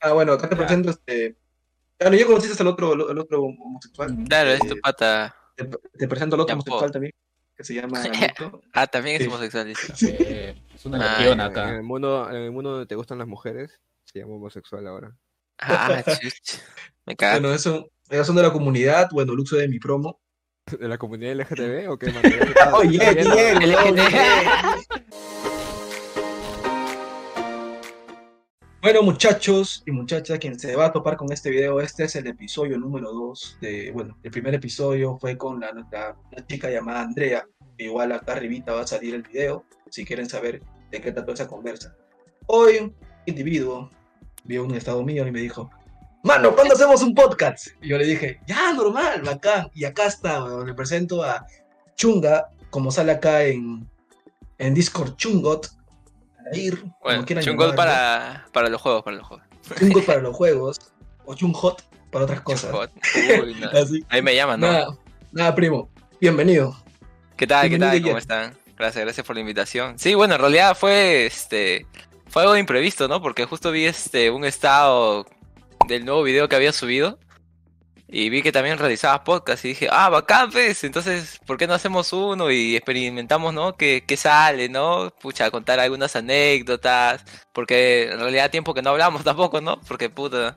Ah, bueno, acá te Ya. presento este. Claro, ya conociste al otro, al otro homosexual. Claro, es tu Eh, pata. Te, te presento al otro Ya, homosexual po. también, que se llama. Ah, también es Sí. homosexual. dice. Eh, es una Ah, legión En acá. el mundo, en el mundo donde te gustan las mujeres, se llama homosexual ahora. Ah, chuch. Me cagas. Bueno, eso, ellos son de la comunidad, bueno, Luxo de mi promo. ¿De la comunidad LGTB o qué? Oye, ¿Estás Bueno, muchachos y muchachas, quien se va a topar con este video, este es el episodio número 2 de, bueno, el primer episodio fue con la, chica llamada Andrea, igual acá arribita va a salir el video, si quieren saber de qué trató esa conversa. Hoy, un individuo vio un estado mío y me dijo, mano, ¿cuándo hacemos un podcast? Y yo le dije, ya, normal, bacán. Y acá está, weón, le presento a Chunga, como sale acá en, en Discord, Chungot, Como Bueno, chungol para, para los juegos, para los juegos. Chungo para los juegos o Chunghot para otras cosas. Chungol. Uy, no. Así. Ahí me llaman, ¿no? Nada, nada, primo. Bienvenido. ¿Qué tal? ¿Qué tal? ¿Cómo están? Gracias, gracias por la invitación. Sí, bueno, en realidad fue este fue algo imprevisto, ¿no? Porque justo vi este un estado del nuevo video que había subido y vi que también realizabas podcast y dije, ah, bacán, pues, entonces, ¿por qué no hacemos uno y experimentamos, ¿no? ¿Qué, qué sale, ¿no? Pucha, contar algunas anécdotas, porque en realidad tiempo que no hablamos tampoco, ¿no? Porque, puta,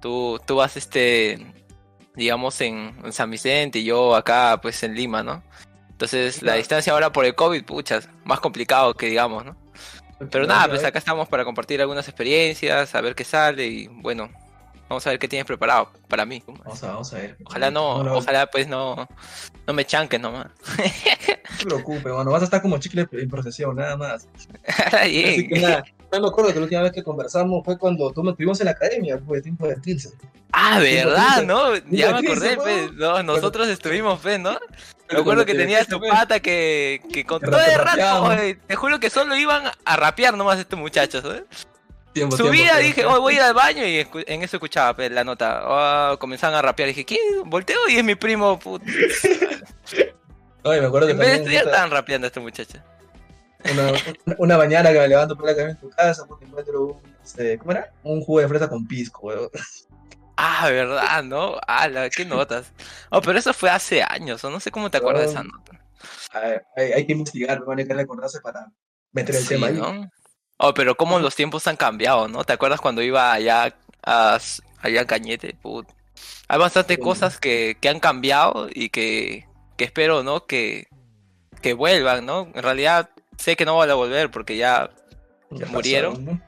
tú, tú vas, este, digamos, en, en San Vicente y yo acá, pues, en Lima, ¿no? Entonces, la distancia ahora por el COVID, pucha, más complicado que digamos, ¿no? Pero nada, pues acá estamos para compartir algunas experiencias, a ver qué sale y bueno, vamos a ver qué tienes preparado para mí. Vamos a, vamos a ver. Ojalá no, no, ojalá pues no, no me chanques nomás. No te preocupes, bueno, vas a estar como chicle en procesión, nada más. Así que nada, yo me acuerdo que la última vez que conversamos fue cuando tú me estuvimos en la academia, fue tiempo de 15. Ah, ¿verdad? ¿No? Ya me acordé, tiempo, pues, no, nosotros estuvimos, pues, ¿no? Me acuerdo que te tenías tu pues, pata que, que con todo el rato, te juro que solo iban a rapear nomás estos muchachos, ¿eh? Tiempo, Subía, tiempo, dije, tiempo. oh, voy a ir al baño y en eso escuchaba pues, la nota. Oh, comenzaban a rapear. Dije, ¿qué? Volteo y es mi primo. put- Oye, me acuerdo que En vez de también estudiar, esta- estaban rapeando este muchacho. una, mañana que me levanto por la cama en tu casa porque encuentro un, este, ¿cómo era? Un jugo de fresa con pisco, weón. Ah, ¿verdad? ¿No? Ah, la, qué notas. Oh, pero eso fue hace años, o no sé cómo te acuerdas de esa nota. A ver, hay, hay que investigar, me van a que recordarse para meter el Sí, tema ahí. ¿no? Oh, pero cómo los tiempos han cambiado, ¿no? ¿Te acuerdas cuando iba allá a, allá a Cañete? Put. Hay bastantes Sí. cosas que, que han cambiado y que, que espero, ¿no? Que, que vuelvan, ¿no? En realidad sé que no van a volver porque ya Ya murieron. pasaron, ¿no?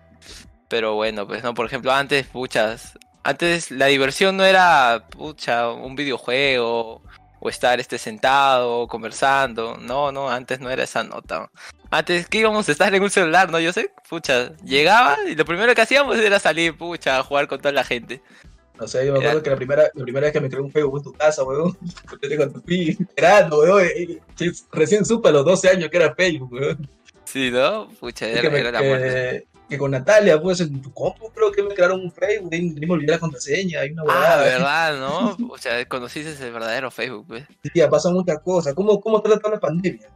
Pero bueno, pues no, por ejemplo, antes, puchas, antes la diversión no era, pucha, un videojuego o estar este sentado conversando, no, no, antes no era esa nota. Antes que íbamos a estar en un celular, ¿no? Yo sé, pucha, llegaba y lo primero que hacíamos era salir, pucha, a jugar con toda la gente. O sea, yo me Era- acuerdo que la primera, la primera vez que me creé un Facebook en tu casa, weón, cuando fui esperando, weón, y recién supe a los 12 años que era Facebook, weón. Sí, ¿no? Pucha, era, que, me- era la muerte. Que, con Natalia, pues en tu compu creo que me crearon un Facebook, y me olvidé la contraseña, y una Ah, huevada. verdad, ¿no? O sea, conociste el verdadero Facebook, pues. Sí, ha pasado muchas cosas. ¿Cómo, cómo trata la pandemia?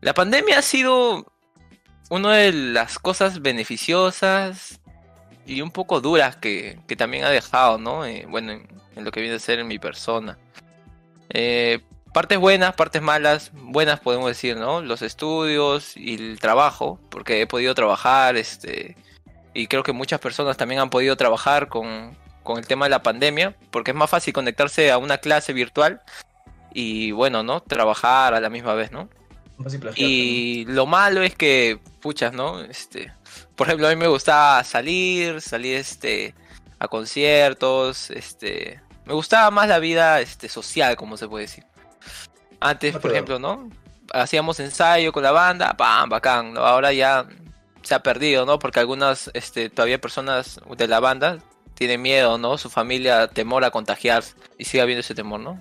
La pandemia ha sido una de las cosas beneficiosas y un poco duras que, que también ha dejado, ¿no? Eh, bueno, en, en lo que viene a ser en mi persona. Eh, partes buenas, partes malas, buenas podemos decir, ¿no? Los estudios y el trabajo, porque he podido trabajar, este, y creo que muchas personas también han podido trabajar con, con el tema de la pandemia, porque es más fácil conectarse a una clase virtual y bueno, ¿no? Trabajar a la misma vez, ¿no? Y lo malo es que, puchas, ¿no? Este, por ejemplo, a mí me gustaba salir, salir este, a conciertos, este, me gustaba más la vida este, social, como se puede decir. Antes, por ejemplo, ¿no? Hacíamos ensayo con la banda, ¡pam! Bacán, ¿no? Ahora ya se ha perdido, ¿no? Porque algunas, este, todavía personas de la banda tienen miedo, ¿no? Su familia temor a contagiarse y sigue habiendo ese temor, ¿no?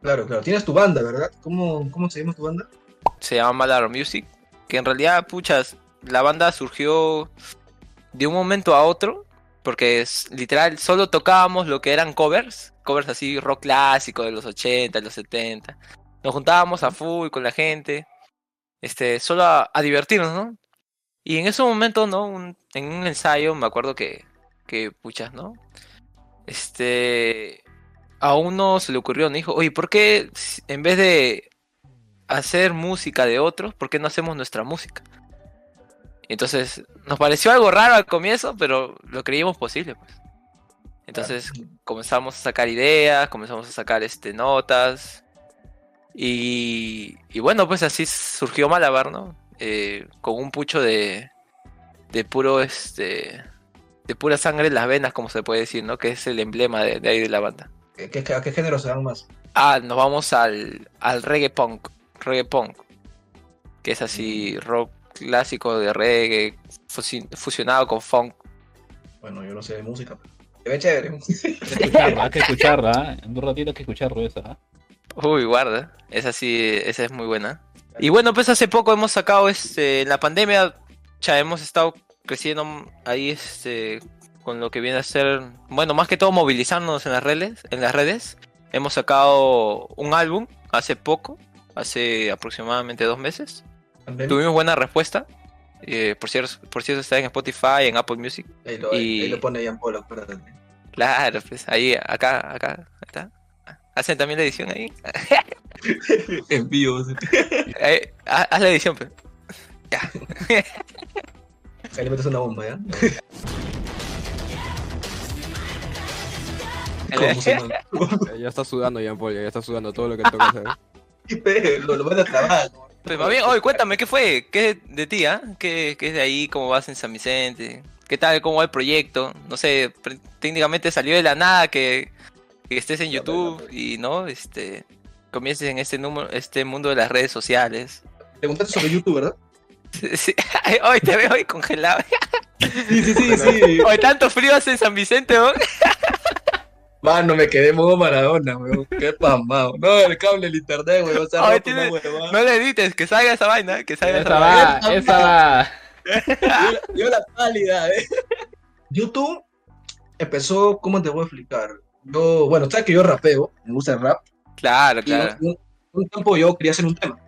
Claro, claro. Tienes tu banda, ¿verdad? ¿Cómo, cómo se llama tu banda? se llama Malar Music, que en realidad, puchas, la banda surgió de un momento a otro, porque es, literal solo tocábamos lo que eran covers, covers así rock clásico de los 80, de los 70. Nos juntábamos a full con la gente, este, solo a, a divertirnos, ¿no? Y en ese momento, ¿no? Un- en un ensayo me acuerdo que que puchas, ¿no? Este, a uno se le ocurrió, me dijo, oye, ¿por qué en vez de hacer música de otros, por qué no hacemos nuestra música? Entonces, nos pareció algo raro al comienzo, pero lo creímos posible, pues. Entonces, comenzamos a sacar ideas, comenzamos a sacar este, notas. Y, y bueno, pues así surgió Malabar, ¿no? Eh, con un pucho de, de puro, este, de pura sangre en las venas, como se puede decir, ¿no? Que es el emblema de, de ahí de la banda. ¿Qué, qué- a qué género se dan más? Ah, nos vamos al, al reggae punk, reggae punk, que es así rock clásico de reggae fusi- fusionado con funk. Bueno, yo no sé de música, pero se ve chévere. Hay que escucharla, hay que escucharla. ¿ah? En un ratito hay que escucharlo esa. ¿ah? Uy, guarda, esa sí, esa es muy buena. Y bueno, pues hace poco hemos sacado, este, en la pandemia, ya hemos estado creciendo ahí, este, con lo que viene a ser, bueno, más que todo movilizarnos en las redes, en las redes. Hemos sacado un álbum hace poco, hace aproximadamente dos meses. Pandemia. Tuvimos buena respuesta. Eh, por cierto, por cierto está en Spotify, en Apple Music. Ahí lo, y- ahí lo pone Ian Polo, acuérdate. Claro, pues ahí, acá, acá, está. Hacen también la edición ahí. en vivo. sí. Eh, haz haz la edición, pues. Ahí le metes una bomba, ¿ya? ¿Cómo se llama? Ya, ya está sudando Jean Paul, ya está sudando todo lo que toca hacer. lo, lo van a trabajar. Pues más bien, oye, cuéntame, ¿qué fue? ¿Qué es de ti, ah? ¿Qué, ¿Qué es de ahí? ¿Cómo vas en San Vicente? ¿Qué tal? ¿Cómo va el proyecto? No sé, técnicamente salió de la nada que, que estés en Ya, YouTube y, ¿no? Este, comiences en este, número, este mundo de las redes sociales. Preguntaste sobre YouTube, ¿verdad? Sí, hoy te veo hoy congelado. Sí, sí, sí, sí. Hoy tanto frío hace en San Vicente, ¿no? Mano, me quedé modo Maradona, weón. Qué pasmado. No, el cable, el internet, weón. O sea, Ay, roto tiene- una. No le edites, que salga esa vaina, que salga esa, Esa vaina. va, esa va. Dio- Dio la pálida, eh. YouTube empezó, ¿cómo te voy a explicar? Yo, bueno, sabes que yo rapeo, me gusta el rap. Claro, Y claro. un, un tiempo yo quería hacer un tema.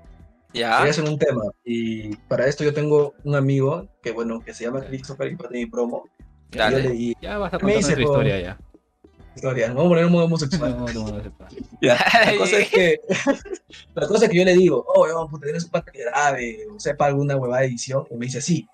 Ya. Quería hacer un tema. Y para esto yo tengo un amigo que, bueno, que se llama Christopher y para mi promo. Y yo Dale. le di Ya vas a Me contar po. historia ya. historia. Vamos a poner un modo homosexual. No, no, no. Ya, La cosa es que, la cosa es que yo le digo, oh, vamos a tener un pata que grabe o sepa alguna huevada de edición. Y me dice, sí.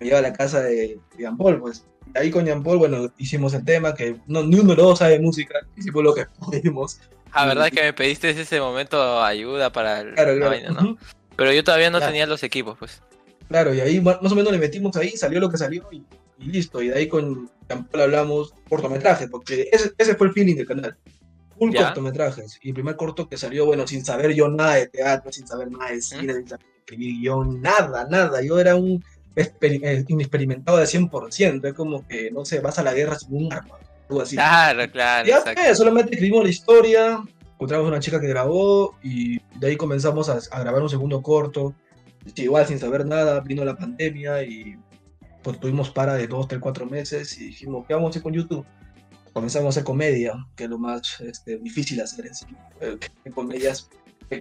Me lleva a la casa de Jean Paul, pues. Y ahí con Jean Paul, bueno, hicimos el tema, que no, ni uno de los dos sabe música, hicimos lo que pudimos. Ah, verdad que me pediste ese momento ayuda para el- Claro, la claro. vaina, ¿no? Pero yo todavía no Claro. tenía los equipos, pues. Claro, y ahí más o menos le metimos ahí, salió lo que salió y, y listo. Y de ahí con Jean Paul hablamos cortometrajes, porque ese, ese fue el feeling del canal. Full Ya. cortometrajes. Y el primer corto que salió, bueno, sin saber yo nada de teatro, sin saber nada de cine, sin saber escribir guion, nada, nada. Yo era un inexperimentado de 100%. Es como que, no sé, vas a la guerra sin un arma, algo así. Claro, claro, Ya fue, solamente escribimos la historia, encontramos una chica que grabó y de ahí comenzamos a, a grabar un segundo corto. Sí, igual sin saber nada, vino la pandemia y pues tuvimos para de dos, tres, cuatro meses y dijimos, ¿qué vamos a hacer con YouTube? Comenzamos a hacer comedia, que es lo más este, difícil hacer en sí. Eh, que comedia es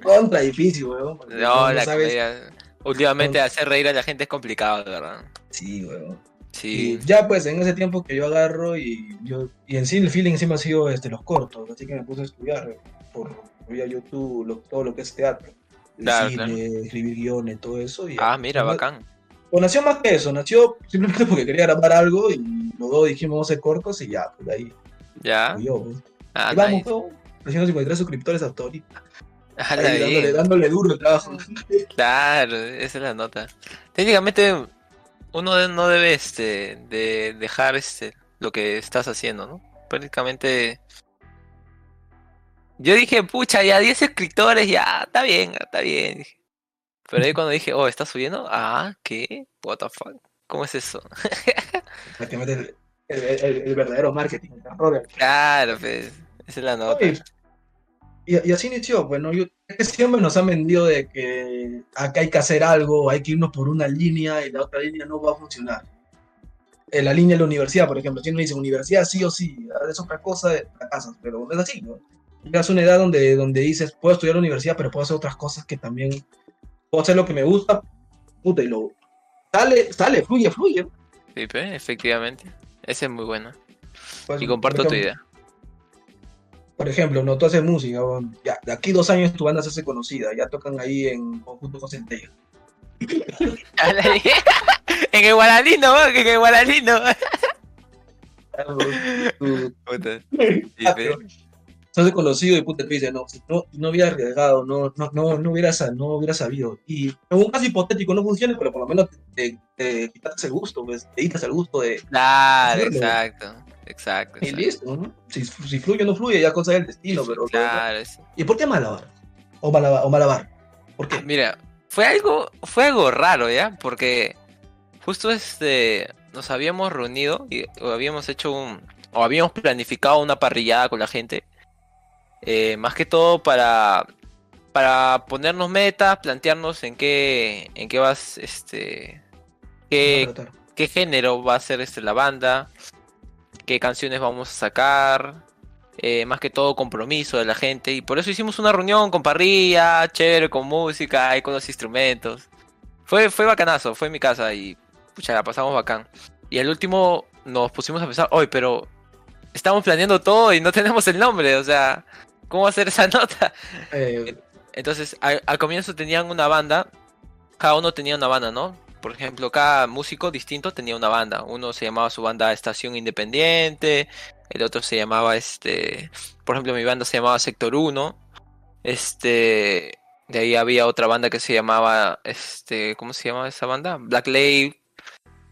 contra difícil, weón. porque No, la sabes- comedia. Últimamente hacer reír a la gente es complicado, verdad. Sí. Sí. Y ya pues en ese tiempo que yo agarro y yo y en sí el feeling siempre ha sido este, los cortos, así que me puse a estudiar por vía YouTube lo- todo lo que es teatro, Claro, cine, claro. escribir guiones, todo eso. Y Ah, mira, bacán. O nació más que eso, nació simplemente porque quería grabar algo y los dos dijimos vamos a hacer cortos y ya, pues de ahí Ya. fui yo. Pues. Ah, y vamos, nice. ¿no? 353 suscriptores hasta ahorita. Ahí dándole, duro el trabajo. Claro, esa es la nota. Técnicamente, uno no debe este, de dejar este, lo que estás haciendo, ¿no? Prácticamente. Yo dije, pucha, ya 10 escritores, ya, está bien, está bien. Pero ahí cuando dije, oh, ¿estás subiendo? Ah, ¿qué? What the fuck? ¿Cómo es eso? Prácticamente el, el, verdadero marketing, Claro, pues, esa es la nota. Oye, Y, y así inició, bueno, yo, siempre nos han vendido de que acá hay que hacer algo, hay que irnos por una línea y la otra línea no va a funcionar. En la línea de la universidad, por ejemplo, si uno dice universidad sí o sí, es otra cosa, fracasas, pero no es así, ¿no? Llegas a una edad donde, donde dices, puedo estudiar la universidad, pero puedo hacer otras cosas que también, puedo hacer lo que me gusta, puta, y lo, sale, sale, fluye, fluye. Sí, pues, efectivamente. Esa es muy buena. Pues, y comparto tu idea. Por ejemplo, no, tú haces música, ya, de aquí dos años tu banda se hace conocida, ya tocan ahí en conjunto con Centella. en el guaranino, weón, en el guaranino. Tú- Puta. Ah, se hace conocido y puta, tú dices, no, no, no hubiera arriesgado, no, no, no, no, hubiera, no hubiera sabido. Y en un caso hipotético no funciona, pero por lo menos te, te, te quitas el gusto, pues, te quitas el gusto de... Claro, Hacerlo. exacto. Exacto. Y listo, ¿no? Si, si fluye o no fluye, ya cosa del destino, pero... Claro, sí. ¿Y por qué Malabar? O Malabar, o Malabar. ¿Por qué? Mira, fue algo, fue algo raro, ¿ya? Porque justo este nos habíamos reunido y o habíamos hecho un o habíamos planificado una parrillada con la gente. eh, más que todo para para ponernos metas, plantearnos en qué en qué vas este qué, qué género va a ser este la banda, qué canciones vamos a sacar, eh, más que todo compromiso de la gente y por eso hicimos una reunión con parrilla, chévere, con música y con los instrumentos. Fue, fue bacanazo, fue en mi casa y pucha, la pasamos bacán. Y al último nos pusimos a pensar, hoy, pero estamos planeando todo y no tenemos el nombre, o sea, ¿cómo hacer esa nota? Eh, Entonces, al, al comienzo tenían una banda, cada uno tenía una banda, ¿no? Por ejemplo, cada músico distinto tenía una banda. Uno se llamaba su banda Estación Independiente, el otro se llamaba este, por ejemplo, mi banda se llamaba Sector 1. Este, de ahí había otra banda que se llamaba este, ¿cómo se llamaba esa banda? Black Label.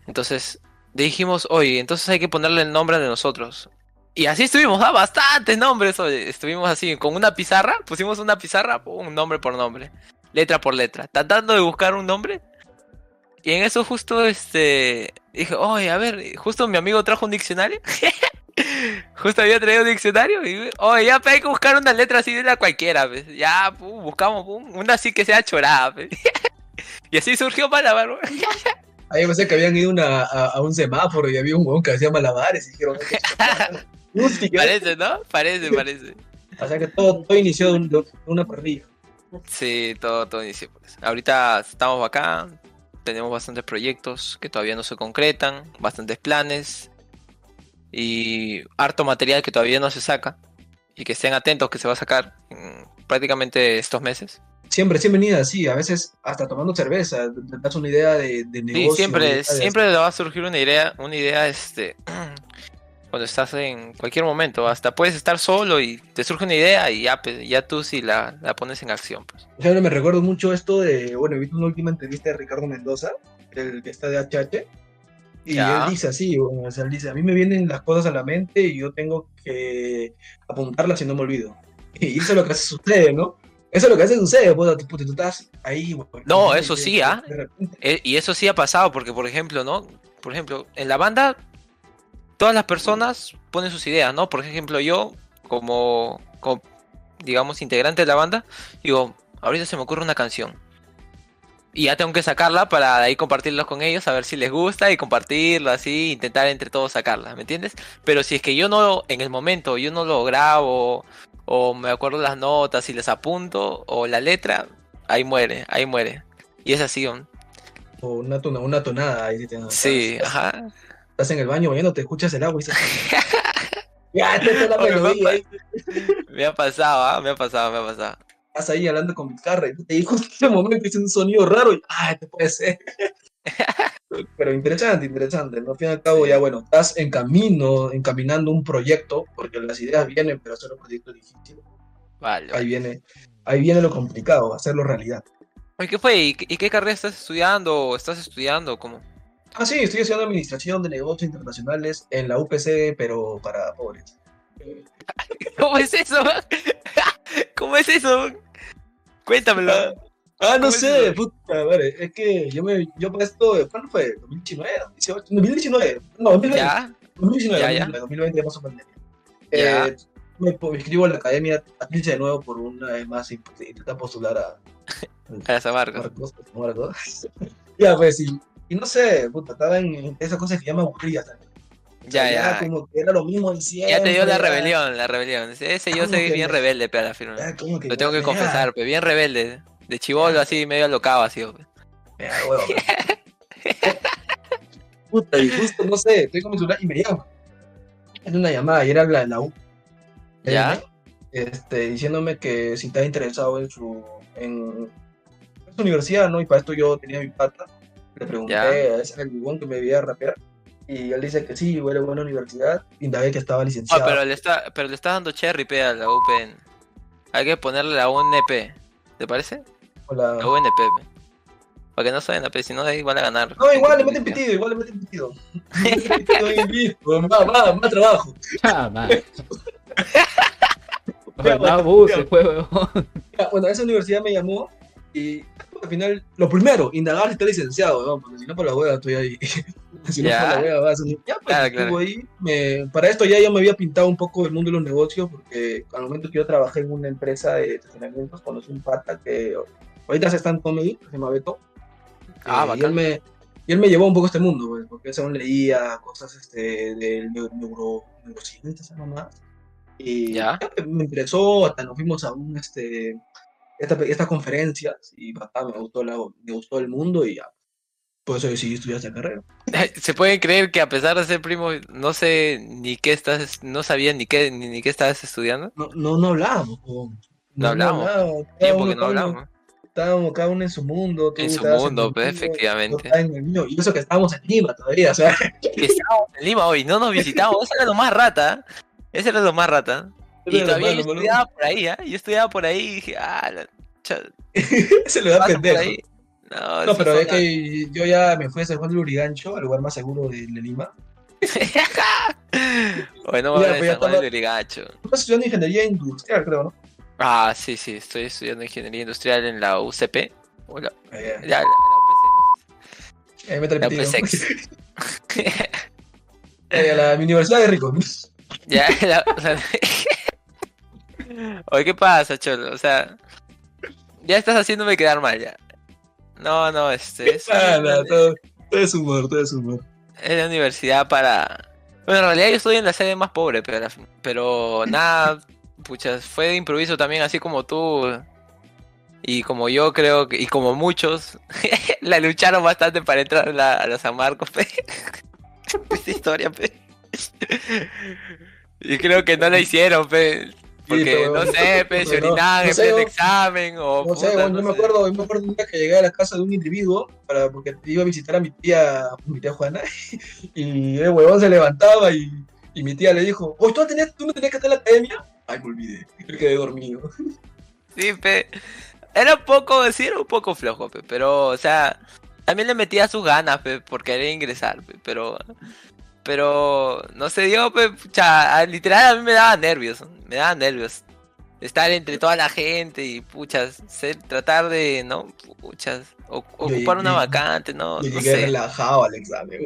Entonces, dijimos, "Oye, entonces hay que ponerle el nombre de nosotros." Y así estuvimos, ah, bastantes nombres, oye, estuvimos así, con una pizarra, pusimos una pizarra, un nombre por nombre, letra por letra, tratando de buscar un nombre. Y en eso justo, este, dije, oye, a ver, justo mi amigo trajo un diccionario. justo había traído un diccionario y, oye, ya, pe, hay que buscar una letra así de la cualquiera, pues. Ya, pum, buscamos, pum, una así que sea chorada, pues. y así surgió Malabar, ahí pensé que habían ido una- a, a un semáforo y había un huevón que hacía malabares y dijeron. Parece, ¿no? Parece, parece. O sea que todo, todo inició de, un- de una parrilla. Sí, todo, todo inició por eso. Ahorita estamos acá, tenemos bastantes proyectos que todavía no se concretan, bastantes planes y harto material que todavía no se saca y que estén atentos que se va a sacar en prácticamente estos meses. Siempre, siempre así, a veces hasta tomando cerveza, te das una idea de, de negocio. Sí, siempre, siempre le va a surgir una idea, una idea este cuando estás en cualquier momento, hasta puedes estar solo y te surge una idea y ya, pues, ya tú sí la, la pones en acción. Pues. Por ejemplo, me recuerdo mucho esto de, bueno, he visto una última entrevista de Ricardo Mendoza, el que está de HH, y Ya. él dice así, bueno, o sea, él dice, a mí me vienen las cosas a la mente y yo tengo que apuntarlas y no me olvido. Y eso es lo que sucede, ¿no? Eso es lo que hace sucede, pues, tipo, tú estás ahí. bueno, No, eso sí, ¿ah? Eh, y eso sí ha pasado, porque por ejemplo, ¿no? Por ejemplo, en la banda, todas las personas ponen sus ideas, ¿no? Por ejemplo, yo, como, como, digamos, integrante de la banda, digo, ahorita se me ocurre una canción. Y ya tengo que sacarla para ahí compartirla con ellos, a ver si les gusta y compartirla así, intentar entre todos sacarla, ¿me entiendes? Pero si es que yo no, en el momento, yo no lo grabo, o me acuerdo las notas y les apunto, o la letra, ahí muere, ahí muere. Y es así, ¿no? O una, tona- una tonada ahí. te- Sí, ajá. Estás en el baño bañando, te escuchas el agua y dices, ya, esta es la melodía. Me ha pasado, ¿ah? Me ha pasado, me ha pasado. estás ahí hablando con mi guitarra y te justo en ese momento hice un sonido raro y ah, este puede ser. Pero interesante, interesante. ¿no? Al fin y al cabo, ya bueno, estás en camino, encaminando un proyecto, porque las ideas vienen, pero hacer un proyecto es difícil. Vale. Ahí viene, ahí viene lo complicado, hacerlo realidad. Oye, ¿qué fue? ¿Y qué, y qué carrera estás estudiando? ¿O ¿Estás estudiando? ¿Cómo? Ah, sí, estoy haciendo administración de negocios internacionales en la UPC, pero para pobres. ¿Cómo es eso? ¿Cómo es eso? Cuéntamelo. Ah, no ¿Cómo es sé, eso? puta madre, es que yo me, yo para esto, ¿cuándo fue? ¿2019? ¿2018? 2019, no, 2020. ¿Ya? 2019, Ya, ya. 2020, 2020 pasó pandemia. Ya. Eh, me, po- me inscribo en la academia Atlante de nuevo por una vez más pues, intentar postular a A San Marcos. Marcos. a Marcos. ya, pues, y, y no sé, puta, estaba en, en esas cosas que ya me aburría también. O sea, Ya, ya. como que era lo mismo de siempre. Ya te dio la ya- rebelión, la rebelión. Ese yo ¿Cómo soy que bien me- rebelde, pero a la firma. ya, como Lo tengo que ya, confesar, pues bien rebelde. De chivolo así, medio alocado así. ya, huevo, Puta, y justo, no sé, estoy con mi celular y me llama. en una llamada y era la de la U. ¿Ya? Este, diciéndome que si estaba interesado en su, en su universidad, ¿no? Y para esto yo tenía mi pata. Le pregunté a ese el bubón que me veía rapear. Y él dice que sí, igual es buena universidad. Indagué que estaba Ah, licenciado. pero le está, pero le está dando cherry pe a la UPN. Hay que ponerle la UNP. ¿Te parece? La UNP. pe. Para que no pe, si no ahí van a ganar. No, igual le meten pitido, igual le meten pitido. Más, más, más trabajo. Ah, pues. Ya, Bueno, esa universidad me llamó y al final, lo primero, indagar si está licenciado, ¿no? Porque si no, por la hueá estoy ahí. si no, por la hueá vas a Ya, pues, Claro, claro. ahí. Me- para esto ya yo me había pintado un poco el mundo de los negocios, porque al momento que yo trabajé en una empresa de estacionamientos, conocí un pata que ahorita se está en comedy, que se llama Beto. Ah, Eh, y, él me, y él me llevó un poco a este mundo, pues, porque según leía cosas este, del neu- neuro, neurociencia, esa mamá. Y Ya. me interesó, hasta nos fuimos a un, este, esta- estas conferencias y bacán, me gustó, la, me gustó el mundo y ya. Por eso decidí estudiar esa carrera. Se pueden creer que a pesar de ser primo, no sé ni qué estás, no sabía ni qué, ni, ni qué estabas estudiando. No, no, no hablábamos. po. No hablamos. Tiempo uno- que no hablamos. Estábamos cada uno en su mundo. En su mundo, pues, yo efectivamente. en el mío, y eso que estábamos en Lima todavía, o sea. Que estábamos en Lima hoy, no nos visitamos, eso era lo más rata. Eso era lo más rata. Y lo todavía yo estudiaba por ahí, ¿ah? Yo estudiaba por ahí y dije, ah, Se le da pendejo. No, No, pero es que yo ya me fui a San Juan de Lurigancho, al lugar más seguro de, Lima. Bueno, vamos a pues San Juan de Lurigancho. Estás estudiando ingeniería industrial, creo, ¿no? Ah, sí, sí, estoy estudiando ingeniería industrial en la UCP. O la, ya, la, la eh, métele La. UPSEX. Eh, a la mi universidad de rico. ya, la, Oye, ¿qué pasa, Cholo? O sea, ya estás haciéndome quedar mal ya. No, no, este es, Ah, no, todo, todo es humor, todo es humor. es la universidad para... Bueno, en realidad yo estoy en la sede más pobre, pero, pero nada, pucha, fue de improviso también, así como tú y como yo creo que, y como muchos, la lucharon bastante para entrar a la, a la San Marcos, pe. Esta historia, pe. Y creo que no la hicieron, pe. Porque no sé, pe, se no, no sé, examen o... No sé, puta, bueno, no yo me acuerdo, yo me acuerdo un día que llegué a la casa de un individuo para, porque iba a visitar a mi tía, mi tía Juana, y el huevón se levantaba y, y mi tía le dijo, oye, ¿tú, no tenías- ¿tú no tenías que estar en la academia? Ay, me olvidé, me quedé dormido. Sí, pe. Era un poco, sí, era un poco flojo, pe, pero, o sea, también le metía sus ganas, pe, por querer ingresar, pe, pero, pero, no se dio, pucha, literal a mí me daba nervios, me daba nervios. Estar entre toda la gente y, puchas, ser, tratar de, ¿no? Puchas, o- ocupar una vacante, no, Yo no llegué sé. relajado al examen.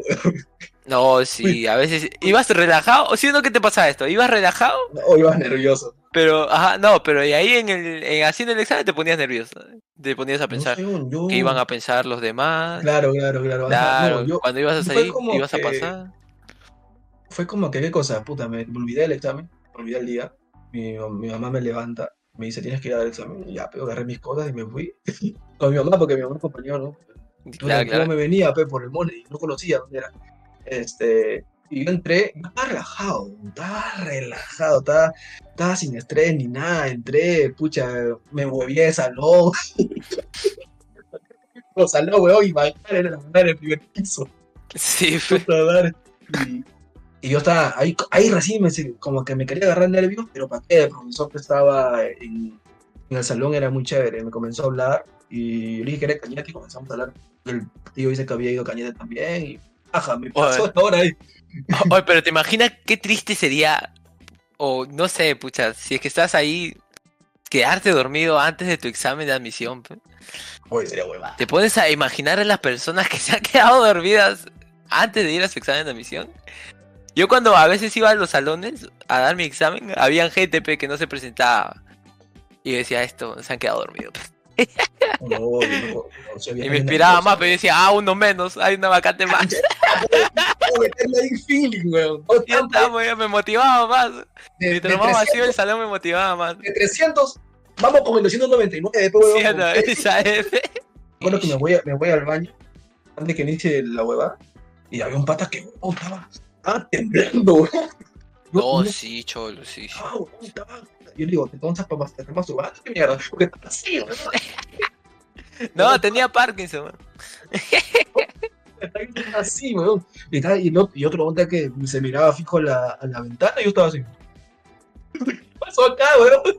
No, sí, a veces, ¿ibas relajado? ¿O siendo que te pasaba esto? ¿Ibas relajado? o ibas nervioso. Pero, ajá, no, pero y ahí en el, en, haciendo el examen te ponías nervioso, te ponías a No, pensar. yo. que iban a pensar los demás. Claro, claro, claro. ajá, Claro, no, yo- cuando ibas a salir, ibas a pasar. Fue como que, ¿qué cosa? Puta, me, me olvidé del examen, me olvidé el día. Mi, mi mamá me levanta, me dice, tienes que ir al examen. Y ya, pero agarré mis cosas y me fui. Con mi mamá, porque mi mamá me acompañó, ¿no? Claro, claro. me venía pe, por el monte y no conocía dónde era. Este, y yo entré, estaba relajado, estaba relajado, estaba, estaba sin estrés ni nada. Entré, pucha, me moví de salón. Salón, weón, y la en el primer piso. Sí, fue-. Y, y yo estaba ahí, ahí recién me, como que me quería agarrar nervios, pero para qué, el profesor que estaba en, en el salón era muy chévere, me comenzó a hablar y yo le dije que era Cañete y comenzamos a hablar. El tío dice que había ido Cañete también y ajá, me pasó Oye. la hora ahí. Oye, pero te imaginas qué triste sería, o no sé, pucha, si es que estás ahí, quedarte dormido antes de tu examen de admisión. Oye, sería hueva. ¿Te pones a imaginar a las personas que se han quedado dormidas antes de ir a su examen de admisión? Yo cuando a veces iba a los salones a dar mi examen, había gente pe, que no se presentaba. Y decía, esto, se han quedado dormidos. No, no- no, Y me inspiraba más, pero yo decía, ah, uno menos, hay una vacante más. Me motivaba más. de, Mientras más vacío 300, el salón me motivaba más. de 300, vamos con el 299, pues, weón. Sí, no, esa. Bueno, que me voy, a- me voy al baño antes que inicie la hueva y había un pata que weón, estaba, estaba temblando, weón. No, sí, cholo, sí. sí. Ah, estaba- Yo le digo, ¿te estás para te estás masturbando? ¿Qué mierda? Porque está así, weón. No, tenía Parkinson. weón. Está así, weón. Y, está- y, no- y otro onda que se miraba fijo a la, a la ventana y yo estaba así. ¿Qué pasó acá, weón?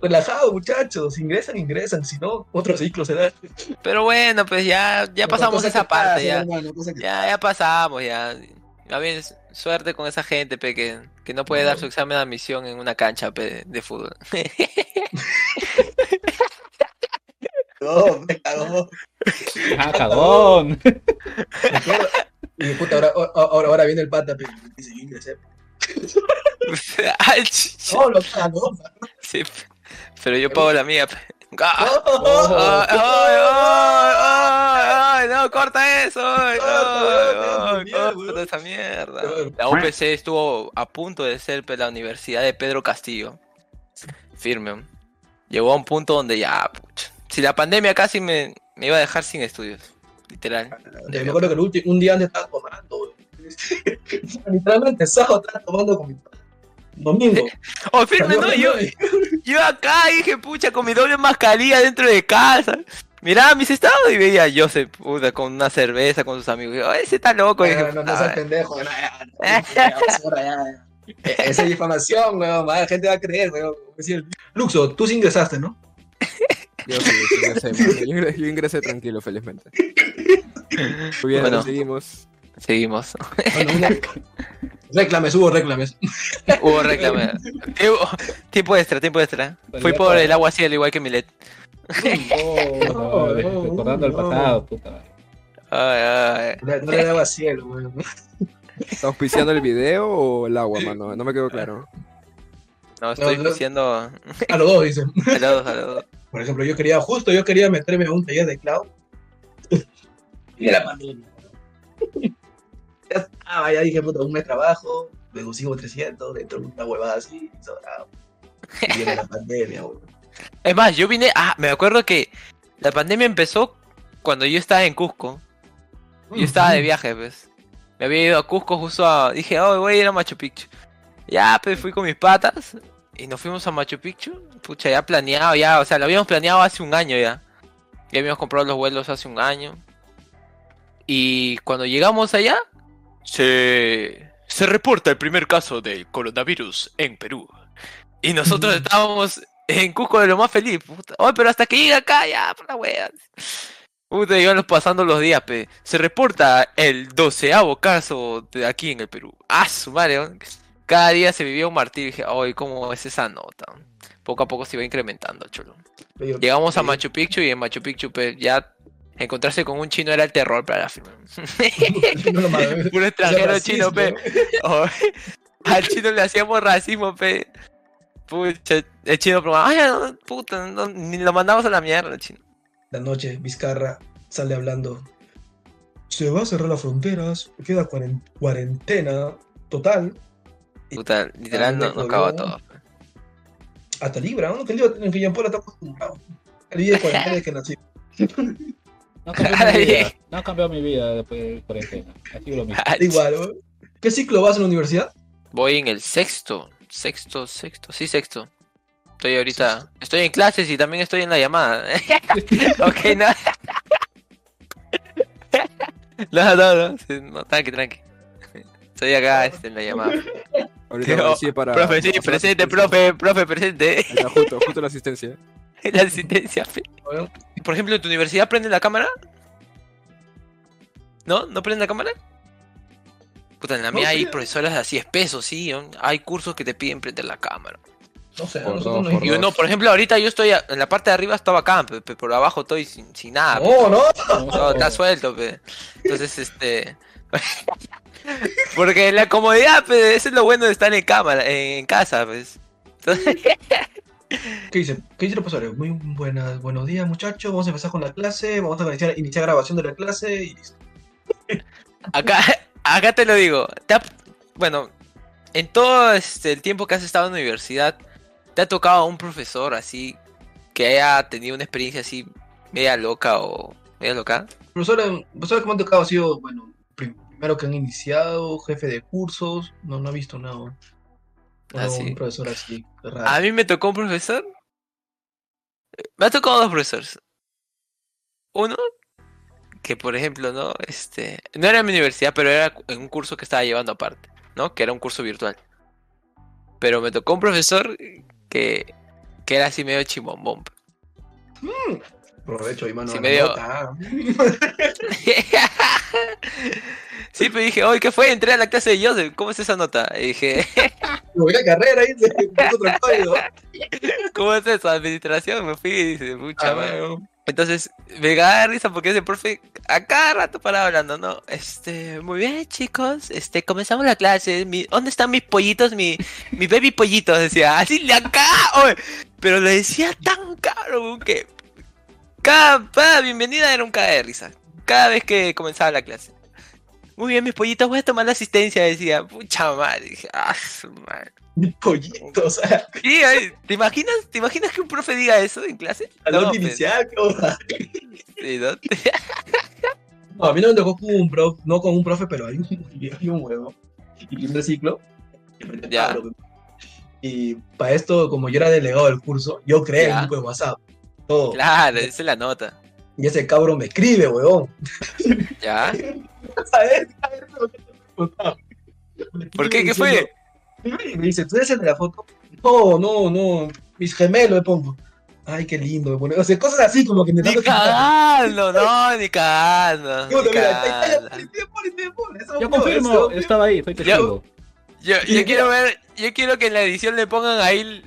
Relajado, muchachos. Ingresan, ingresan. Si no, otro ciclo será. Pero bueno, pues ya, ya pasamos esa parte, ya. hermano, cosa que- Ya, ya pasamos, ya. Ya bien, suerte con esa gente, pe, que, que no puede dar su examen de admisión en una cancha, pe, de fútbol. No, me cagó. ¡Ah, cagón! Y puta, ahora, ahora, ahora viene el pata, pero dice, yo ingresé. Ay, ch- No, lo cagó. sí, pe. pero yo pago la mía. pe. No, ¡Ay! ¡No, corta eso! ¡Ay, weón. corta esa mierda! La UPC estuvo a punto de ser pe, la Universidad de Pedro Castillo. Firme. Llegó a un punto donde ya, pucha. Si la pandemia casi me, me iba a dejar sin estudios. Literal. Me acuerdo que el un día antes estaba tomando. Literalmente, sábado estaba tomando con mi padre. Domingo. Oh, firme, no, yo, yo acá dije, pucha, con mi doble mascarilla dentro de casa. Miraba mis estados y veía a Joseph, puta, con una cerveza con sus amigos. "Ay, ese está loco. Y dije, No, no, no "Puta, seas pendejo. ya. Esa es difamación, weón. más La gente va a creer, weón. Luxo, tú sí ingresaste, ¿no? Yo sí. Yo ingresé, yo ingresé tranquilo, felizmente. Muy bien, Bueno. seguimos. Seguimos. Bueno, una- Reclames, hubo reclames. Hubo reclame. tiempo, tiempo extra, tiempo extra. Fui por el agua cielo igual que Milet. Oh, recordando el no. pasado, puta madre. Ay, ay. No no le daba cielo, weón. ¿Está auspiciando el video o el agua, mano? No me quedó claro. No, estoy No, no. diciendo A los dos, dicen. a los dos, a los dos. Por ejemplo, yo quería, justo yo quería meterme a un taller de cloud. Y era pandemia. Ya estaba, ya dije, puta, un mes de trabajo, me consigo 300, dentro de una huevada así, sobrado. Y viene la pandemia, weón. Es más, yo vine. Ah, me acuerdo que la pandemia empezó cuando yo estaba en Cusco. Yo estaba de viaje, pues. Me había ido a Cusco justo a. Dije, oh, voy a ir a Machu Picchu. Ya, pues fui con mis patas. Y nos fuimos a Machu Picchu. Pucha, ya planeado, ya. O sea, lo habíamos planeado hace un año ya. Ya habíamos comprado los vuelos hace un año. Y cuando llegamos allá, se. Se reporta el primer caso del coronavirus en Perú. Y nosotros estábamos en Cusco de lo más feliz. Puta. Oye, pero hasta que llega acá, ya, por la wea. Puta, iban pasando los días, pe. Se reporta el doceavo caso de aquí en el Perú. Ah, su madre. ¿no? Cada día se vivía un martirio. Dije, ay, ¿cómo es esa nota? Poco a poco se iba incrementando, chulo. Llegamos a Machu Picchu y en Machu Picchu, pe, ya encontrarse con un chino era el terror para la firma. Eso extranjero es chino, pe. Oh, al chino le hacíamos racismo, pe. Pucha, el chino probaba, ay, no, puta, no, ni lo mandamos a la mierda, el chino. La noche, Vizcarra sale hablando. Se va a cerrar las fronteras, queda cuaren- cuarentena total. Puta, literal, no, no jodió. acaba todo. Hasta Libra, ¿no? Que el Libra- en Paul está acostumbrado. El día de cuarentena desde que nací. No cambió mi vida. No cambió mi vida después de cuarentena. Ha sido lo mismo. Ay, Igual. ¿Qué ciclo vas en la universidad? Voy en el sexto, sexto, sexto, sí, sexto. Estoy ahorita, estoy en clases y también estoy en la llamada. ok, no. no, no, no, no, tranqui, tranqui. Estoy acá este, en la llamada. Ahorita sí para. profe, sí, presente, profe, profe, presente. Está, justo, justo la asistencia. La asistencia. fe. Por ejemplo, ¿en tu universidad prende la cámara? ¿No? ¿No prende la cámara? Puta, en la No, mía hay sí. profesores así espesos, sí. Hay cursos que te piden prender la cámara. No sé, Por nosotros dos, no por Y dos. uno, por ejemplo, ahorita yo estoy a- en la parte de arriba estaba acá, pe- pe- por abajo estoy sin, sin nada. pe. No, no. No, está suelto, pe. Entonces, este. Porque la comodidad, pe, eso es lo bueno de estar en cámara, en casa, pues. Entonces, ¿Qué dice? ¿Qué dice el profesor? Muy buenas, buenos días, muchachos. Vamos a empezar con la clase. Vamos a iniciar, iniciar grabación de la clase y listo. acá, acá te lo digo. te ha- bueno, en todo este, el tiempo que has estado en la universidad, ¿te ha tocado un profesor así que haya tenido una experiencia así media loca o media loca? Profesores, profesores que me han tocado ha sido, bueno, primero que han iniciado, jefe de cursos. No, no he visto nada. Ah, sí. Un profesor así, raro. A mí me tocó un profesor. Me ha tocado dos profesores. Uno, que por ejemplo, ¿no? Este. No era en mi universidad, pero era en un curso que estaba llevando aparte, ¿no? Que era un curso virtual. Pero me tocó un profesor que. que era así medio chimombón. Aprovecho, ahí, mano. Sí, medio- nota. sí, pero dije, oye, ¿qué fue? Entré a la clase de Joseph, ¿cómo es esa nota? Y dije, Me voy a carrera ahí, se puso otro código. ¿cómo es eso? Administración, me fui y dice, pucha Ah. Entonces, me da risa porque ese profe a cada rato para hablando, ¿no? Este, muy bien, chicos, este, comenzamos la clase. Mi, ¿Dónde están mis pollitos? Mi, mi baby pollitos, decía, así de acá, oye. Pero lo decía tan caro que cada, cada bienvenida era un caga de risa. Cada vez que comenzaba la clase. Muy bien, mis pollitos, voy a tomar la asistencia, decía, pucha madre. Dije, ah, su madre. Mi pollito, o sea, Sí, ay, ¿te imaginas, ¿te imaginas que un profe diga eso en clase? la No, pues, inicial, qué sí, ¿no? No, a mí no me tocó con un profe, no con un profe, pero hay un, hay un huevo. Y primer ciclo. Ya. Y para esto, como yo era delegado del curso, yo creé Ya. el grupo de WhatsApp. Todo. Claro, esa es la nota. Y ese cabrón me escribe, huevón. ¿Ya? ¿Por qué? ¿Qué fue? me dice, ¿tú eres el de la foto? No, no, no. Mis gemelos me pongo. Ay, qué lindo me pone. O sea, cosas así como que me Ni dan- cagando, no, ni cagando. Yo, confirmo, estaba ahí, soy testigo. Yo, yo quiero ver, yo quiero que en la edición le pongan ahí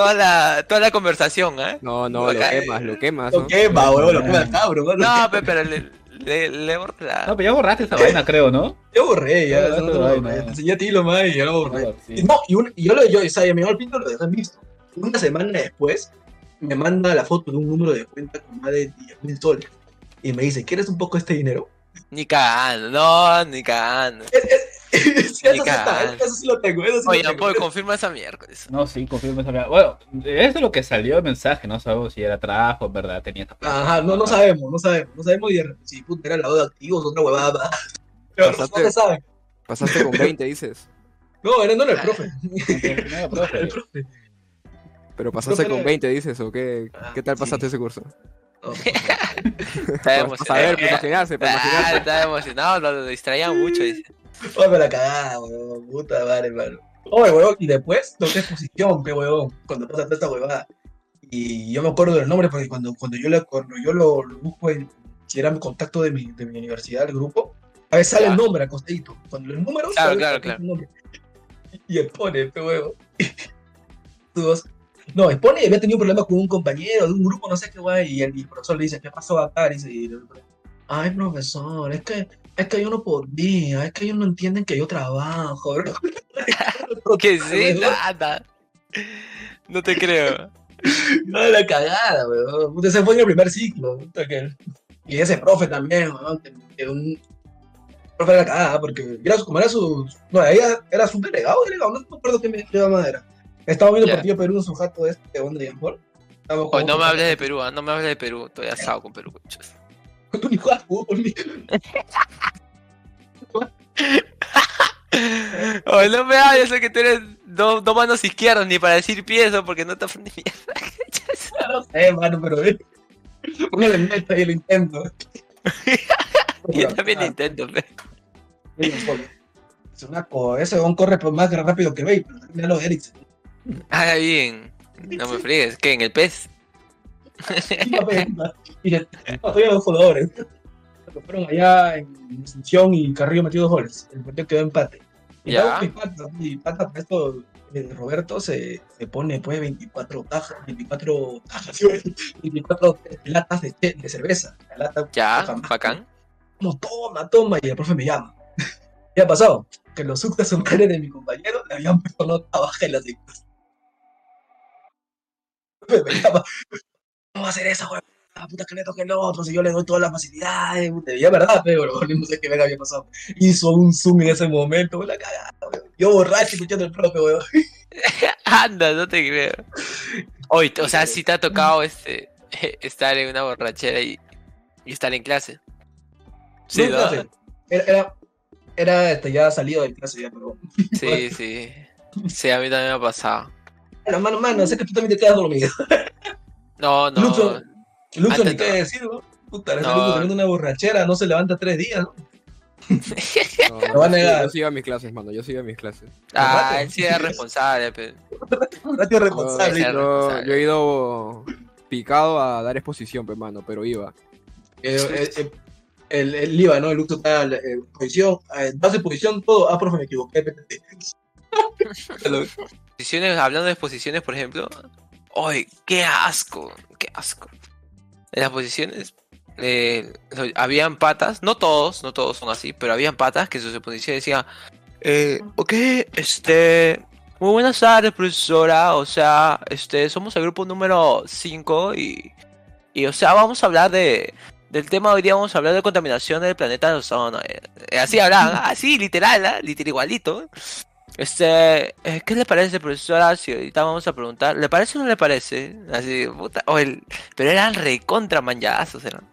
toda la, toda la conversación, ¿eh? No, no, lo quemas, lo quemas. Lo ¿no? quema, huevón, lo quema el cabrón. ¿no? No, pe- pero le, le, le borré la- No, pero ya borraste esa vaina, creo, ¿no? Yo borré, ya, Ah, eso no te enseñé a ti lo más y yo lo borré. Ah, No, y, un- y yo, lo, yo, o sea, mi amigo el pinto lo dejé en visto. Una semana después, me manda la foto de un número de cuenta con más de 10 mil soles. Y me dice, ¿quieres un poco este dinero? Ni cagando, no, ni cagando. Es, es, sí, eso, sí está, eso sí lo tengo, eso sí Oye, lo tengo. pues confirma esa miércoles. No, sí, confirmo esa vaina. Bueno, eso es lo que salió el mensaje, no sabemos si era trabajo, en verdad, tenía esta. Ajá, no, no sabemos, no sabemos, no sabemos y si puta era lavado de activos, otra huevada. Pero no, no Pasaste- se sabe. Pasaste con 20, dices. No, era, no era el profe. No era profe. El profe. Pero pasaste con 20, dices, ¿o qué, Ah, qué tal sí. pasaste ese curso? No, Está Para emocionado. saber, para imaginarse, para Ah, imaginarse. está emocionado, lo distraían mucho. dice. Oye, la cagada, huevón. Puta madre, hermano. Oye, huevón, y después toqué exposición, pe huevón, cuando pasa toda esta huevada. Y yo me acuerdo del nombre porque cuando, cuando yo, le, cuando yo lo, lo busco en, si era mi contacto de mi, de mi universidad, el grupo, a veces sale Ya. el nombre acostadito. Cuando el número Claro, claro, claro. nombre. Y expone, pe. Todos- No, expone y había tenido un problema con un compañero de un grupo, no sé qué guay, y el, y el profesor le dice, ¿qué pasó acá? Y dice, ay, profesor, es que, es que yo no podía, es que ellos no entienden que yo trabajo. Que sí, nada. No te creo. No, la cagada, weón. Puta, Ese fue en el primer ciclo. que- Y ese profe también, weón. Que, que un profe de la cagada, porque era, su- como era su. No, ella era su delegado, delegado, no me acuerdo qué me mamá era. Estaba viendo Ya. partido Perú en su jato este, de. Estábamos Oye, no me hables de Perú, ah, no me hables de Perú. Estoy asado con Perú, conchas. Ni- Oye, no me hables, sé que tú eres dos dos manos izquierdas ni para decir piezo porque no te ni mierda. No sé, mano, pero. eh, Póngale meta y lo intento. Yo también lo intento, pe. Es una co- ese corre más rápido que pero también lo de Eriksen. Haga bien. No me friegues, ¿qué? ¿En el pez? Y no, todavía dos jugadores. Cuando fueron allá en Asunción y Carrillo metió dos goles. El partido quedó empate. Y Ya. luego mi pata, mi pata, para esto, eh, Roberto se, se pone pues 24 tajas, 24 tajas, sí, 24 latas de, de cerveza. La lata, Ya, jamás. bacán. Como, toma, toma, y el profe me llama. ¿Qué ha pasado? Que los subtas somares de mi compañero le habían puesto nota baja en las dictas. Me llama, ¿cómo va a hacer güey? La puta que le toque el otro, si yo le doy todas las facilidades, puta, y es verdad, pero no sé qué me había pasado. Hizo un zoom en ese momento, la cagada. Yo borracho escuchando el profe, güey. Anda, no te creo. Oye, o sea, si te ha tocado este estar en una borrachera y, y estar en clase. Sí, No, ¿no? clase. Era, era, era este, ya salido de clase ya, pero Sí, sí. Sí, a mí también me ha pasado. Bueno, mano, mano, sé que tú también te quedas dormido. No, no. Luxo, Luxo ni qué no. decir, ¿no? Puta, No. Luxo teniendo una borrachera, no se levanta tres días, ¿no? Va a negar. Yo sigo a mis clases, mano. Yo sigo a mis clases. Ah, él sí es responsable, pe. Ratio Yo, responsable. Yo- yo he ido picado a dar exposición, pues, mano, pero iba. Eh, eh, eh, el, el IVA, ¿no? El Luxo está en eh, posición, eh, base posición, todo. Ah, profe, me equivoqué. Hablando de exposiciones, por ejemplo. ¡Ay, qué asco! ¡Qué asco! En las posiciones eh, habían patas, no todos, no todos son así, pero habían patas que en sus exposiciones decían, eh, ok, este, muy buenas tardes, profesora, o sea, este, somos el grupo número 5 y, y, o sea, vamos a hablar de, del tema hoy día, vamos a hablar de contaminación del planeta ozono. eh, eh, así hablaban, así, literal, ¿ah? literal, igualito. Este, eh, ¿qué le parece, profesora? Si ahorita vamos a preguntar, ¿le parece o no le parece? Así, puta, o el, pero eran recontra manchazos, eran.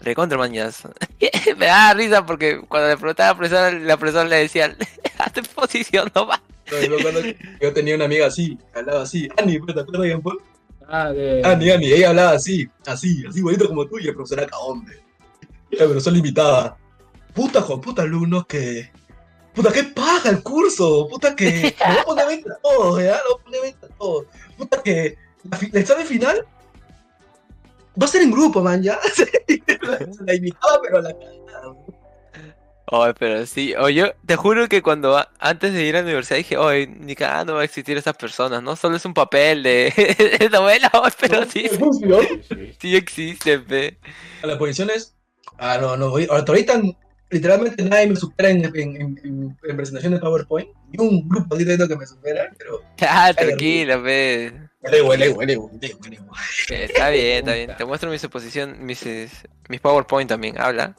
Recontra manchazos. Me da risa porque cuando le preguntaba a la profesora, la profesora le decía, hazte posición nomás. No, que yo tenía una amiga así, que hablaba así. Ani, ¿te acuerdas, Jean Paul? Ah, de... Ani, Ani, ella hablaba así, así, así bonito como tú y el profesor era hombre. La profesora limitada. Puta, Juan, puta alumnos que. Puta, qué paja el curso. Puta que. Lo voy a poner 20 a todos, ¿ya? Lo voy a poner 20 a todos. Puta que. La, el examen final. Va a ser en grupo, man, ya. la imitaba, pero a la cagada. Oye, pero sí, o yo te juro que cuando a- antes de ir a la universidad dije, oye, ni cagada no va a existir esas personas, ¿no? Solo es un papel de, de novela, oye, pero sí, sí, existe, pe. A las posiciones. Ah, no, no. oye, Hasta ahorita, literalmente nadie me supera en, en, en, en- en presentación de PowerPoint. Ni un grupo así de que me supera, pero. Ah, tranquila, pe. Eh, Está bien, está bien. Te muestro mi suposición, mis, mis PowerPoint también, habla.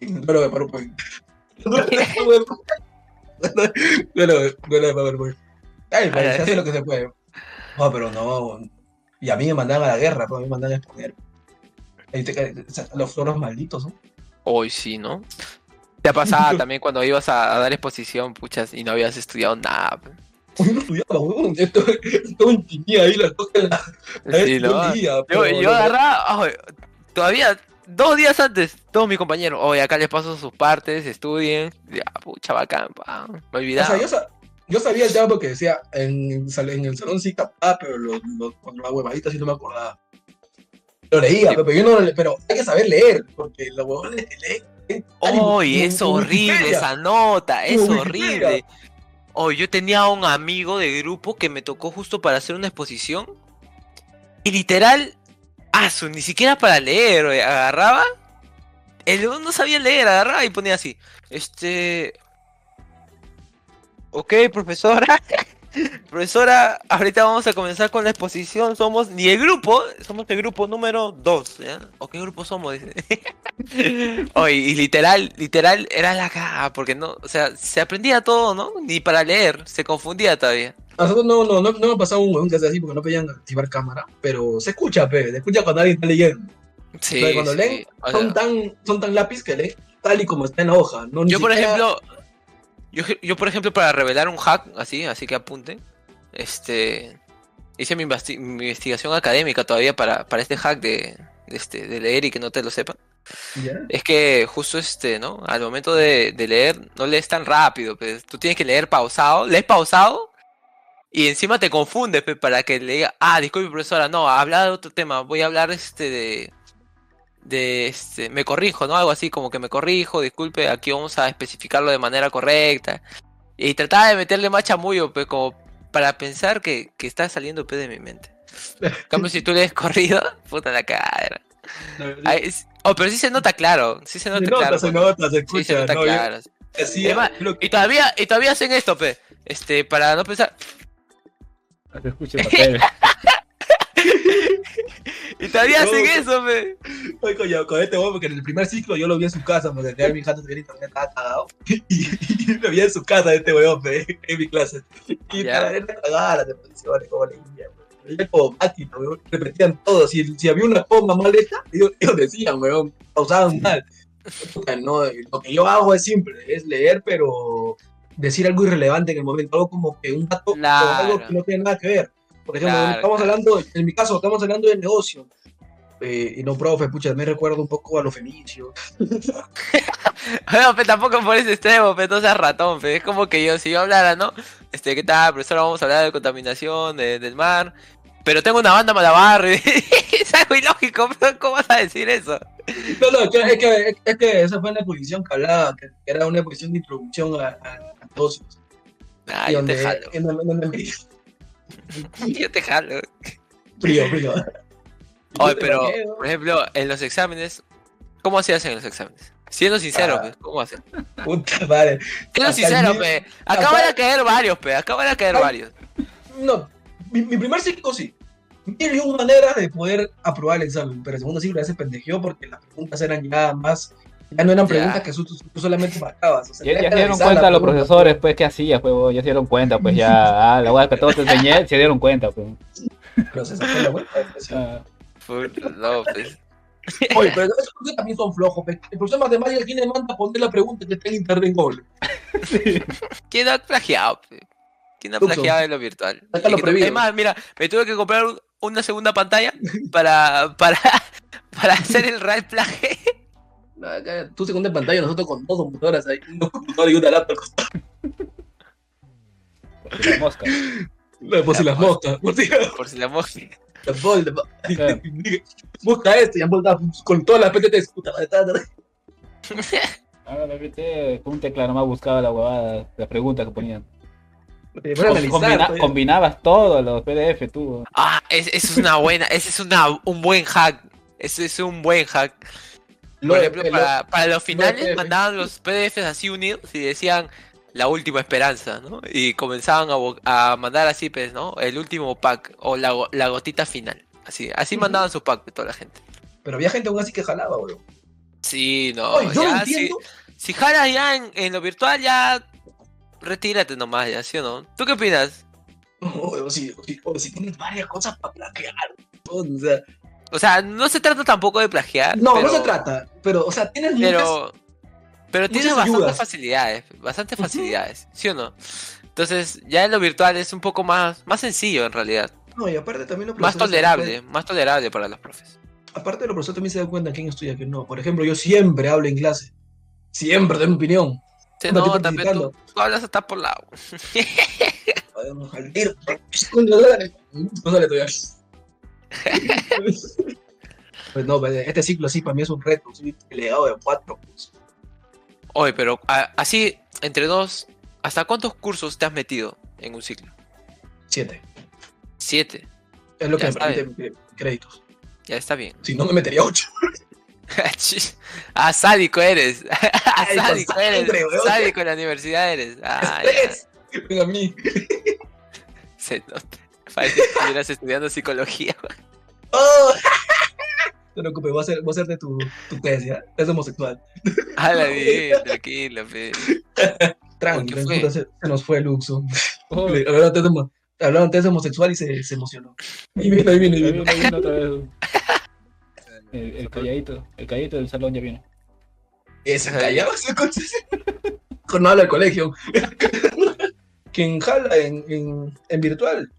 Duelo de PowerPoint. Duelo de PowerPoint. Duelo de- PowerPoint. Ay, pues, se hace lo que se puede. No, pero no. Y a mí me mandan a la guerra, pues a mí me mandan a exponer. Los floros malditos, ¿no? Hoy sí, ¿no? Te pasaba también cuando ibas a, a dar exposición, puchas, y no habías estudiado nada. Hoy no estudiaba, weón. Esto imprimía ahí las cosas la. Sí, ¿no? Yo, yo agarraba, ay, todavía dos días antes, todos mis compañeros, oye, acá les paso sus partes, estudien, ya, pucha, bacán, pa, me O olvidaba. sea, yo, sa- yo sabía el tema porque decía, en, en el salón sí capaz, pero lo, lo, con la huevadita sí no me acordaba. Lo leía, pero yo no pero hay que saber leer, porque los huevones que leen. Oye, es horrible esa nota, es horrible. Oye, yo tenía un amigo de grupo que me tocó justo para hacer una exposición. Y literal, su, ni siquiera para leer, oye, agarraba. El no sabía leer, agarraba y ponía así. Este. Ok, profesora. profesora, ahorita vamos a comenzar con la exposición. Somos ni el grupo, somos el grupo número 2. ¿ya? ¿O qué grupo somos? Oye, y literal, literal era la caga, porque no, o sea, se aprendía todo, ¿no? Ni para leer, se confundía todavía. Nosotros no, no, no, no me ha pasado un huevón que sea así porque no podían activar cámara, pero se escucha, pe, se escucha cuando alguien está leyendo. Sí, O sea, cuando sí, leen, o son, sea, tan, son tan lápiz que leen tal y como está en la hoja. No, yo por siquiera- ejemplo, yo, yo por ejemplo para revelar un hack, así, así que apunte, este, hice mi, investi- mi investigación académica todavía para, para este hack de, de este, de leer y que no te lo sepan. Es que justo este, ¿no? Al momento de, de leer, no lees tan rápido, pues. Tú tienes que leer pausado, lees pausado y encima te confundes, pues, para que le diga, ah, disculpe profesora, no, habla de otro tema, voy a hablar este de de este, me corrijo, ¿no? Algo así como que me corrijo, disculpe, aquí vamos a especificarlo de manera correcta. Y trataba de meterle más chamullo, pues, como para pensar que, que está saliendo pues, de mi mente. En cambio, si tú lees corrido, puta la cara. Es- Oh, pero sí se nota claro, sí se nota Se nota, claro. se cuando- nota, se Sí, escucha. se nota ¿no? Yo claro. decía, Además, lo- Y todavía, y todavía hacen esto, pe. Este, para no pensar. Se escucha el papel. Y todavía hacen eso, pe. Oye, coño, con este huevo, porque en el primer ciclo yo lo vi en su casa, porque tenía mi jato de internet estaba cagado. Y, y lo vi en su casa este huevón, pe, en mi clase. Y para ver cagada las exposiciones, como leía, pe. Era como máquina, huevón. Repetían todo. Si, si había una coma mal hecha, ellos, ellos decían, huevón, pausaban mal. No, lo que yo hago es simple, es leer, pero decir algo irrelevante en el momento, algo como que un dato o Claro. algo que no tiene nada que ver. Por ejemplo, Claro, estamos claro. hablando, en mi caso, estamos hablando de negocio. Eh, y no, profe, pucha, me recuerdo un poco a los fenicios. No, pero tampoco por ese extremo, pero no seas ratón, pe. Es como que yo, si yo hablara, ¿no? Este, ¿qué tal, profesor? Vamos a hablar de contaminación, de- del mar. Pero tengo una banda Malabar. es algo ilógico, pero ¿cómo vas a decir eso? No, no, es que, es que, es que esa fue una exposición que hablaba, que era una exposición de introducción a, a, a negocios. Ah, y yo donde, te jalo. en donde- en donde- Yo te jalo. frío, frío. Oye, pero, por ejemplo, en los exámenes, ¿cómo hacías en los exámenes? Siendo sincero, Ah. pues, ¿cómo haces? Puta madre. Siendo sincero, el- pe. Acá van a caer varios, pe. Acá van a caer Ay. varios. No, mi, mi primer ciclo sí. Y una maneras de poder aprobar el examen, pero el segundo ciclo ya se pendejeó porque las preguntas eran ya más. Ya no eran Ya. preguntas que tú, solamente marcabas. O sea, Ya, se dieron cuenta los profesores, pues, ¿qué hacías, pues? Ya se dieron cuenta, pues, ya, ah, la weá que todo te enseñé, se dieron cuenta, pues. Pero se sacó la vuelta. pues, Ah, No, pues. Oye, pero esos profesores también son flojos. pe. El profesor de matemáticas, ¿quién le manda a poner la pregunta que está en internet en Google? ¿Quién ha plagiado? pe? ¿Quién ha plagiado en lo virtual? Acá lo que- prohibido. Es más, mira, me tuve que comprar un- una segunda pantalla para, para, para hacer el real plagio. Acá, Tú segunda en pantalla, nosotros con dos computadoras ahí, un computador y una laptop. por si la mosca. No, por si las moscas, por si Por si la mosca. las bolsas. Claro. Busca esto y han vuelto con todas las PTTs. Puta madre, ta, ta, ta. Ah, la PT, con un teclado nomás buscaba la huevada, las preguntas que ponían. Eh, analizar, Combina- pues. combinabas todo los PDF, tú. Ah, es, es una buena, ese es una, un buen hack. Ese es un buen hack. Lo- Por ejemplo, lo- para, los finales mandaban los PDFs así unidos y decían la última esperanza, ¿no? Y comenzaban a, a mandar así, pues, ¿no? El último pack o la, la gotita final. Así, así mandaban su pack de toda la gente. Pero había gente aún así que jalaba, bro. Sí, no. Oye, yo ya, si, jalas ya en, en lo virtual, ya retírate nomás, ya, ¿sí o no? ¿Tú qué opinas? O, o si, o si- o si tienes varias cosas para plagiar. O sea, O sea, no se trata tampoco de plagiar. no, pero, no se trata. Pero, o sea, tienes muchas. Pero, pero tienes muchas bastantes ayudas. facilidades, bastantes facilidades, ¿sí o no? Entonces, ya en lo virtual es un poco más, más sencillo en realidad. No, y aparte también los Más tolerable, más tolerable para los profes. Aparte, los profesores también se dan cuenta quién estudia quién no. Por ejemplo, yo siempre hablo en clase. Siempre doy mi opinión. Estoy nota, pero tú, tú hablas hasta por lado. Podemos al tiro. No sale todavía. Pues no, este ciclo sí para mí es un reto. Soy delegado de cuatro. pues. Oye, pero a- así, entre dos, ¿hasta cuántos cursos te has metido en un ciclo? Siete. Siete. Es lo que me permite mi- créditos. Ya está bien. Si no, me metería ocho. ah, sádico eres. Con sádico eres. Sádico en la universidad eres. Ah. Estrés. A mí. Se nota. Parece que estuvieras estudiando psicología. Oh. No te preocupes, voy a hacer, voy a hacerte tu, tu tesis, ¿ya? Es homosexual. Hala bien, tranquilo, pe. Tranqui, ¿Qué puta, fue? se, se nos fue Luxo. Oh, Hablaron antes de, hablaron antes de homosexual y se, se emocionó. Ahí viene, ahí viene, ahí viene. vino, vino otra vez. El, el calladito, el calladito del salón ya vino. Esa callado. Jornada del colegio. Quien jala en, en, en virtual.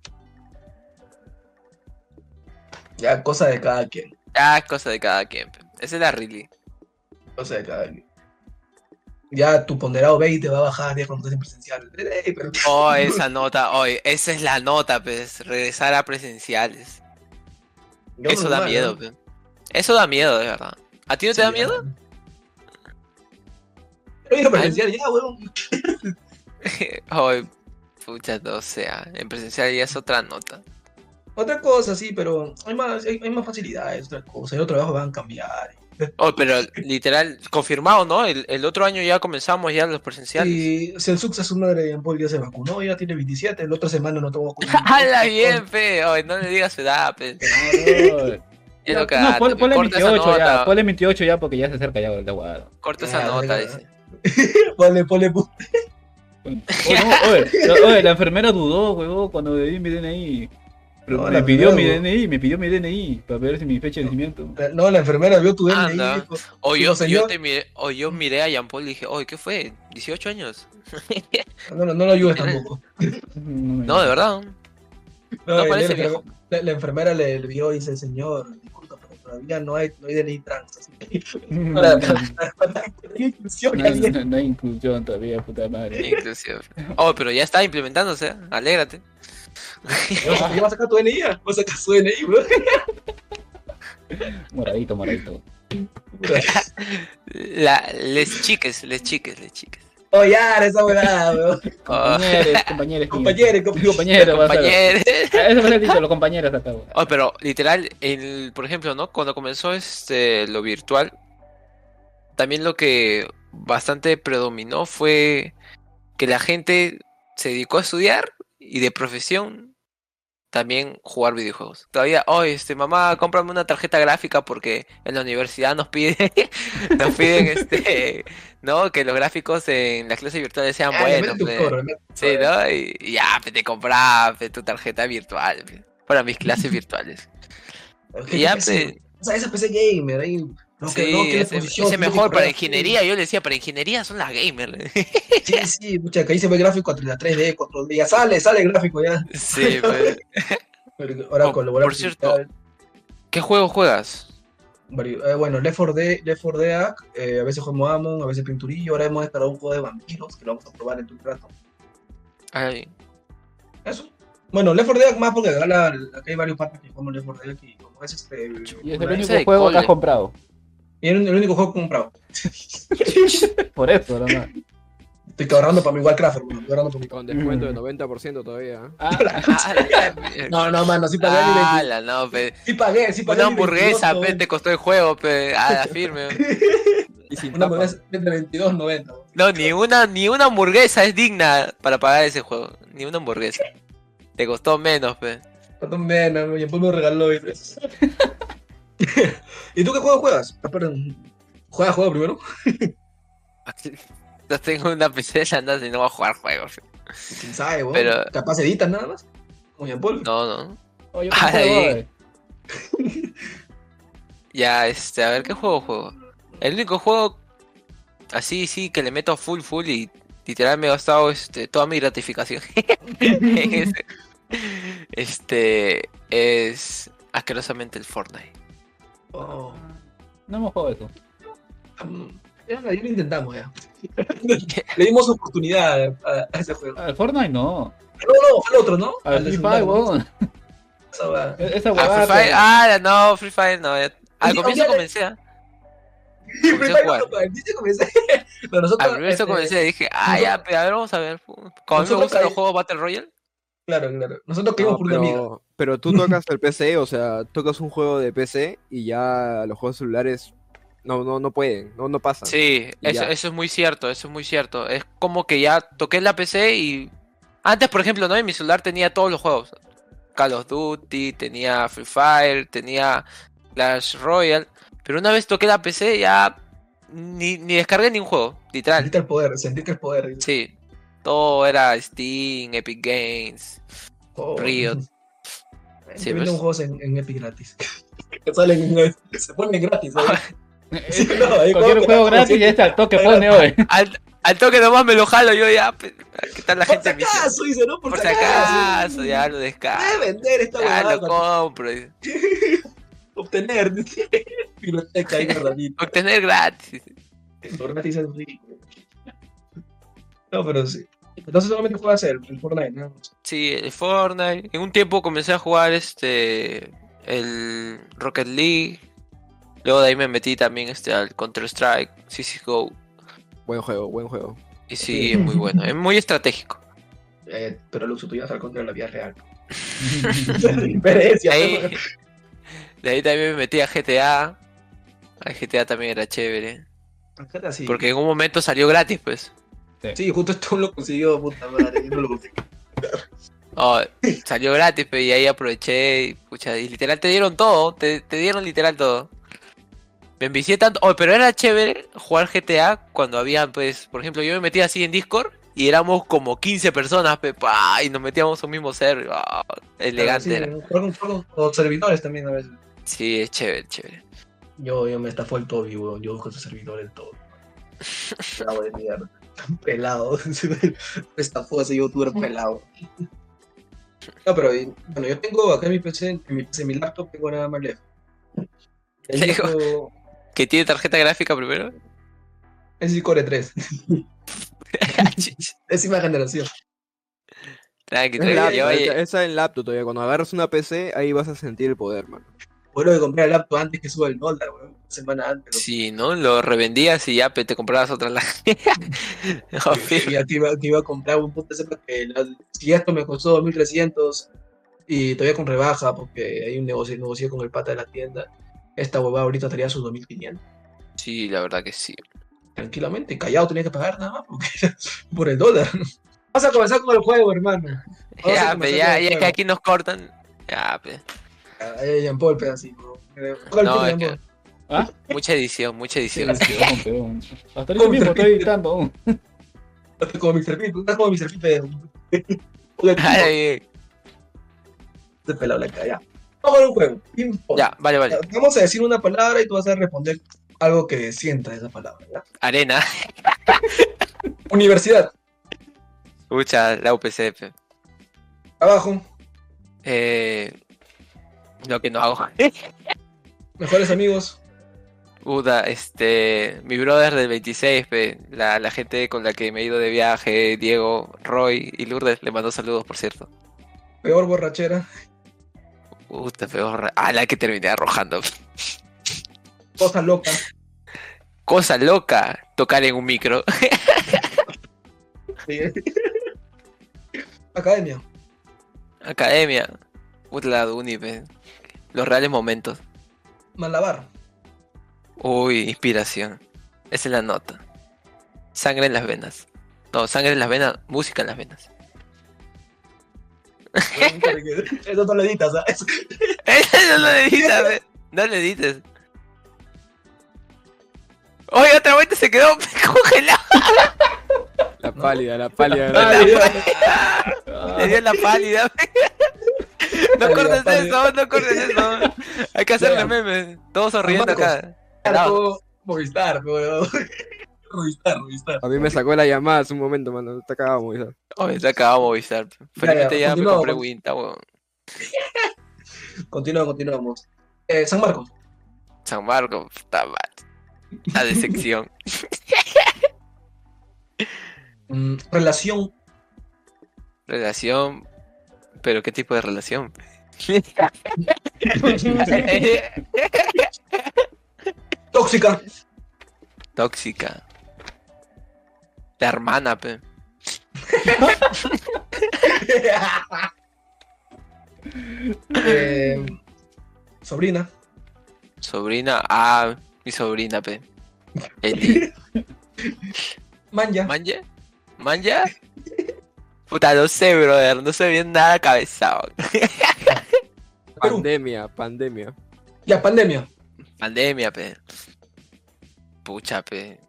Ya, cosa de cada quien. Ah, es cosa de cada quien. Esa es la really. Cosa de cada quien. Ya tu ponderado 20 va a bajar ya cuando estés en presencial. Pero- Oh, esa nota, oye, esa es la nota, pues, regresar a presenciales. Yo Eso da miedo, ¿no? pe. Eso da miedo, de verdad. ¿A ti no te da ya. miedo? Yo ir a presencial ya, weón. Oye, pucha, no, o sea, en presencial ya es otra nota. Otra cosa, sí, pero hay más, hay, hay más facilidades, otra cosa. Y los trabajos van a cambiar. Oh, pero literal, confirmado, ¿no? El, el otro año ya comenzamos ya los presenciales. Y si el Suxa, su madre de Paul ya se vacunó, ya tiene 27, la otra semana no tomó vacuna. ¡Hala bien, fe! Oye, no le digas su edad, pe. No, da, pon- ponle corta esa 28 ya, ponle 28 ya porque ya se acerca ya el de Aguado. corta esa Ah, nota, dice. Ponle, ponle, Oye, no, oye, la- oye, la enfermera dudó, huevón, cuando le di mi DNI. Pero No, me pidió mi DNI, me pidió mi DNI para ver si mi fecha de nacimiento. La- No, la enfermera vio tu DNI dijo, O yo, yo, te miré, o yo miré a Jean Paul y dije, oye, ¿qué fue? ¿18 años? no, no, no lo ayudes tampoco. No, de verdad. No parece la, viejo. la- la enfermera le, le vio y dice, señor, disculpa, pero todavía no hay, no hay DNI trans. Así que, inclusión, No hay, alguien- no- no hay inclusión todavía, puta madre. Inclusive. Oh, pero ya está implementándose, ¿eh? alégrate. ¿Ya vas a- sacar tu DNI? ¿Vas a sacar su DNI, bro? Moradito, moradito. La, les chiques, les chiques, les chiques. Oh, ya, esa huevada, bro. Compañeros, compañeros. Compañero, compañero. compañeros. va. Compañeros. Ah, Eso me lo dicho los compañeros acá. Oh, pero literal, el, por ejemplo, ¿no? Cuando comenzó este lo virtual, también lo que bastante predominó fue que la gente se dedicó a estudiar y de profesión también jugar videojuegos. Todavía, oh, este, mamá, cómprame una tarjeta gráfica porque en la universidad nos piden, nos piden este, ¿no? Que los gráficos en las clases virtuales sean Ah, buenos. coro, tu Sí. ¿no? Y, y ya, pe, te compraba pe, tu tarjeta virtual para mis clases virtuales. Y ya, O sea, esa PC gamer, ahí. No, sí, que, no, que ese, posición, ese mejor para ingeniería. Yo le decía, para ingeniería son las gamers. Sí, sí, mucha, que ahí se ve el gráfico a 3D, 4D, ya sale, sale el gráfico ya. sí, pe. Pero Ahora Oh, colaborar por cierto, ¿Qué juego juegas? Eh, bueno, Left 4 Dead, Left 4 Dead, eh, a veces jugamos Amon, a veces Pinturillo, ahora hemos descargado un juego de vampiros que lo vamos a probar en un rato. Ay, Eso. Bueno, Left 4 Dead más porque acá, la- acá hay varios partes que jugamos Left 4 Dead y como es este... Y es el único juego que has comprado. Y es el único juego que he comprado. Por eso, nada más. Estoy ahorrando para mi Warcraft, hermano, estoy ahorrando para mi... Con descuento de 90% todavía. ¿eh? Ah, ah, la- No, no, mano, sí pagué Ah, 20 la no, pe. Sí pagué, sí pagué Una hamburguesa, 22, pe, te costó el juego, pe. A la firme. Y sin Una tapa. hamburguesa de 22.90. No, ni una, ni una hamburguesa es digna para pagar ese juego. Ni una hamburguesa. Te costó menos, pe. Cuánto menos, y después me regaló. Y, ¿Y tú qué juego juegas? Ah, perdón. ¿Juegas juego primero? No tengo una PC de y no voy a jugar juegos. ¿Quién sabe, weón? Pero- Capaz editas nada más. Como Paul. No, no. oye, Ay. ¿qué juego, eh? Ya, este, a ver qué juego juego. El único juego así, sí, que le meto full, full y literal me he gastado este, toda mi gratificación. Este es asquerosamente el Fortnite. Oh. No hemos jugado eso. Ya, ya lo intentamos ya. Le dimos oportunidad a, a ese juego. Al Fortnite no. No, no, fue el otro, ¿no? Al Free Fire, ¿no? weón. Esa va. Esa Ah. Free Fire, ah, no, Free Fire no. Al comienzo comencé, ¿ah? Free Fire no, comencé. Pero nosotros, Al comienzo este, comencé, dije, ah, ya, pero a ver, vamos a ver. Como a mí me gustan los juegos Battle Royale. Claro, claro. Nosotros queríamos No, por una amiga. pero, pero tú tocas el PC, o sea, tocas un juego de PC y ya los juegos celulares no, no, no pueden, no, no pasan. Sí, eso, eso es muy cierto, eso es muy cierto. Es como que ya toqué la PC y... Antes, por ejemplo, ¿no? En mi celular tenía todos los juegos. Call of Duty, tenía Free Fire, tenía Clash Royale. Pero una vez toqué la PC ya ni, ni descargué ni un juego, literal. Sentiste el poder, sentiste el poder. Sí, todo era Steam, Epic Games. Oh. Riot. Sí, pues. juegos en, en Epic gratis. que salen, en- se ponen gratis. ¿sabes? Sí, Eh, no, Cualquier que juego gratis ya está al toque pone hoy. Al, al toque nomás me lo jalo yo ya. ¿Qué tal la Por gente si acaso, dice, ¿no? Por, Por si si acaso. acaso, ya lo descargo. Debe vender esta Ya lo compro. obtener. Biblioteca ahí. Obtener gratis. Lo gratis es rico. No, pero sí. Entonces solamente juegas el, el Fortnite, ¿no? Sí, el Fortnite. En un tiempo comencé a jugar este el Rocket League. Luego de ahí me metí también este al Counter Strike, CS:GO. Buen juego, buen juego. Y sí, es muy bueno, es muy estratégico. Eh, pero tú ibas al contra de la vida real. Diferencia. De ahí, de ahí también me metí a GTA. A GTA también era chévere. Porque en un momento salió gratis, pues. Sí, justo esto lo consiguió, puta madre. Yo no lo conseguí. Oh, salió gratis, pues, y ahí aproveché. Y, pucha, y literal te dieron todo. Te, te dieron literal todo. Me envicié tanto. Oh, pero era chévere jugar GTA cuando había, pues, por ejemplo, yo me metía así en Discord y éramos como 15 personas, pe, pa, y nos metíamos un mismo server. ah, elegante Sí, era. jugar con, servidores también a veces. Sí, es chévere, chévere. Yo, yo me estafó el Toby, weón. Yo con su servidor el Toby. Pelado de mierda. Pelado. me estafó ese youtuber pelado. No, pero bueno, yo tengo acá en mi PC, en mi, PC, en mi laptop, tengo nada más lejos. El ¿Que tiene tarjeta gráfica primero? es Core 3, décima generación. Tranqui, Es tranqui, esa- esa en laptop todavía. Cuando agarras una PC, ahí vas a sentir el poder, mano. Bueno, que compré el laptop antes que suba el dólar, weón. Una semana antes. Sí, ¿no? Lo revendías y ya te comprabas otra. la- No, firme. que iba, a comprar un puto sepa que la- si esto me costó 2300 y todavía con rebaja porque hay un negocio, negocio con el pata de la tienda, esta huevada ahorita estaría sus 2500. Sí, la verdad que sí. Tranquilamente, callado tenía que pagar nada más porque por el dólar. Vamos a comenzar con el juego, hermano. Vamos Ya, pe, ya, ya que aquí nos cortan. Ya, pe. Ahí Jean Paul pedacito. No, es que-. ¿Ah? Mucha edición, mucha edición. Sí, perdón. Hasta ahorita mismo estoy editando aún. Como Mr. Pete, estás como Mr. Pete. Ay, este pelado la cara, ya. Vamos a un juego. Ya, vale, vale. Vamos a decir una palabra y tú vas a responder algo que sienta esa palabra. ¿ya? Arena. Universidad, Escucha, la UPC. pe. abajo, Eh, lo que no hago. mejores amigos, Uda, este, mi brother del 26, pe, la, la gente con la que me he ido de viaje, Diego, Roy y Lourdes, le mando saludos, por cierto. peor borrachera, Puta, peor. Ah, la que terminé arrojando. cosa loca, Cosa loca, tocar en un micro. academia, Academia. La de uni, pe. Los reales momentos. malabar, Uy, inspiración. Esa es la nota. Sangre en las venas. No, sangre en las venas, música en las venas. eso no lo editas, ¿sabes? no lo edites, pe. No lo edites. Oye, otra vuelta se quedó congelado. La pálida, la pálida. Ah, Le dio la pálida. No cortes eso, no cortes eso. Hay que hacerle memes. Todos sonriendo acá. Movistar, weón. Movistar, Movistar. A mí me sacó la llamada hace un momento, mano. Está cagado, Movistar. Oye, se acabó Movistar. Felizmente ya, me compré Winta, weón. Continuamos, continuamos. Eh, San Marcos, San Marcos, puta madre. La de sección. mm, relación, Relación. Pero qué tipo de relación. tóxica, Tóxica. La hermana, pe. Eh, sobrina, Sobrina. Ah, mi sobrina, pe. Eli. manja, ¿Manja? ¿Manja? Puta, no sé, brother. No sé bien nada cabezado. Pandemia, pandemia. ya, pandemia, Pandemia, pe. Pucha, pe.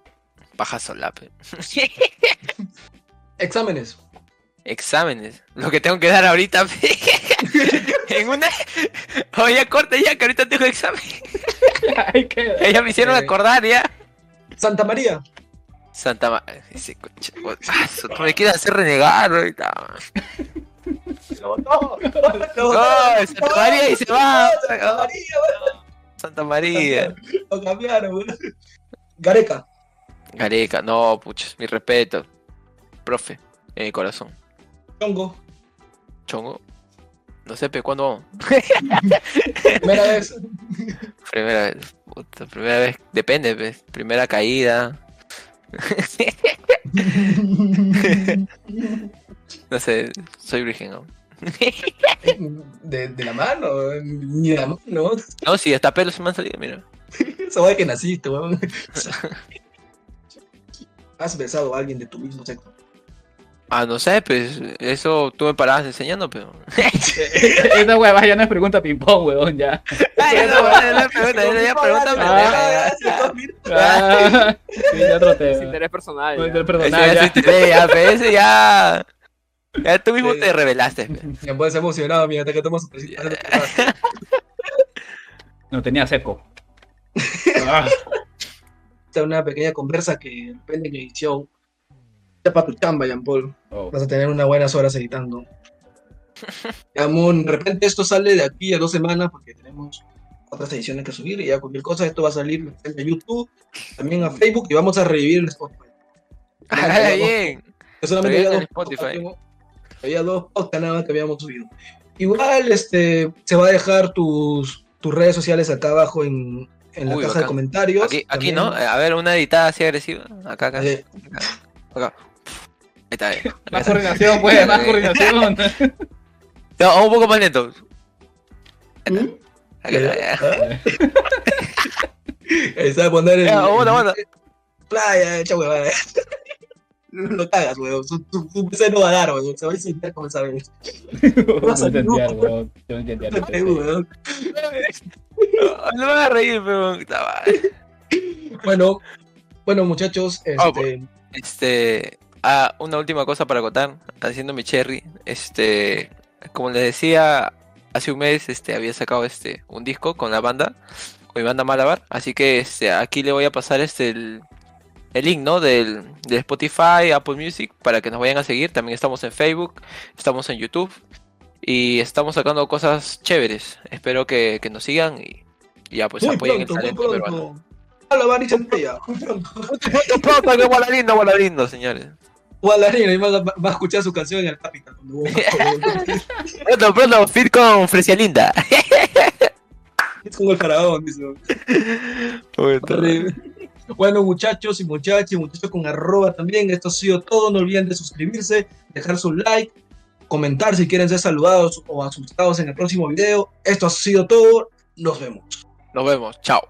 Baja sola, pe. exámenes, Exámenes. Lo que tengo que dar ahorita, pe. en una. Oye, corta ya, que ahorita tengo examen. queda. Ellas me hicieron Eh. acordar ya. Santa María, Santa Ma... Ese coche. Me quiere hacer renegar ahorita. botó, lo No, Santa María y se va. Santa María. Santa María. Lo cambiaron, weón. Gareca, Gareca, no, pucha, mi respeto. Profe, en mi corazón. Chongo, Chongo. No sé, pe, ¿cuándo vamos? primera vez, Primera vez. Puta, primera vez. Depende, pe. Primera caída. No sé, soy virgen, ¿no? de, de la mano, ni de la mano, No, sí, hasta pelos se me han salido, mira. Esa de que naciste, weón. ¿Has besado a alguien de tu mismo sexo? Ah, no sé, pues eso tú me parabas enseñando, pero. Esa hueva ya no es pregunta ping-pong, weón, ya. Ay, no, no, no, pregunta, ya, ya, pregúntame. Ah. Ah, sí, ya otro Es tema. interés personal. Ya. interés Ese personal, ya te- ya, ese ya. Ya tú mismo Sí. te revelaste. pe. Ya puedes emocionado, mira, hasta que tomas. No tenía seco. Ah, Esta es una pequeña conversa que depende en edición. Ya para tu chamba, Jean Paul. oh. Vas a tener unas buenas horas editando. Digamos, de repente esto sale de aquí a dos semanas porque tenemos otras ediciones que subir y ya cualquier cosa, esto va a salir a YouTube, también a Facebook y vamos a revivir el Spotify. Ah, bien. Que solamente había en dos, Spotify. podcasts que habíamos- había dos podcasts nada más que habíamos subido. Igual este, se va a dejar tus, tus redes sociales acá abajo en, en la caja de comentarios. Aquí, no, a ver, una editada así agresiva. Acá, acá. eh, acá. Ahí está. ahí. Más coordinación, pues, más coordinación. No, un poco más lento. ¿Mm? Acá está, ya. Ahí se va a poner el. El- bueno. Playa, echa huevada. No lo cagas, weón. Su, su, su PC no va a dar, weón. Se va a incendiar como esa vez. No entendía, weón. Yo no entendía. No te weón. No me vas a reír, madre. Bueno, bueno, muchachos, Ah, este, Este. Ah, una última cosa para contar. Haciendo mi cherry. Este. Como les decía, hace un mes este, había sacado este un disco con la banda. Con mi banda Malabar. Así que este, aquí le voy a pasar este el, el link, ¿no? Del, de Spotify, Apple Music. Para que nos vayan a seguir. También estamos en Facebook. Estamos en YouTube. Y estamos sacando cosas chéveres. Espero que, que nos sigan y, y ya pues muy apoyen pronto, el muy talento peruano. Muy pronto. Pronto, pronto, que bola lindo, señores. Guadarina, y va, va- a escuchar su canción en el Capital. Pronto, pronto, fit con Fresia Linda. Es como el faraón, dice. Bueno, muchachos y muchachas, y muchachos con arroba también, esto ha sido todo. No olviden de suscribirse, dejar su like, comentar si quieren ser saludados o asustados en el próximo video. Esto ha sido todo. Nos vemos. Nos vemos, chao.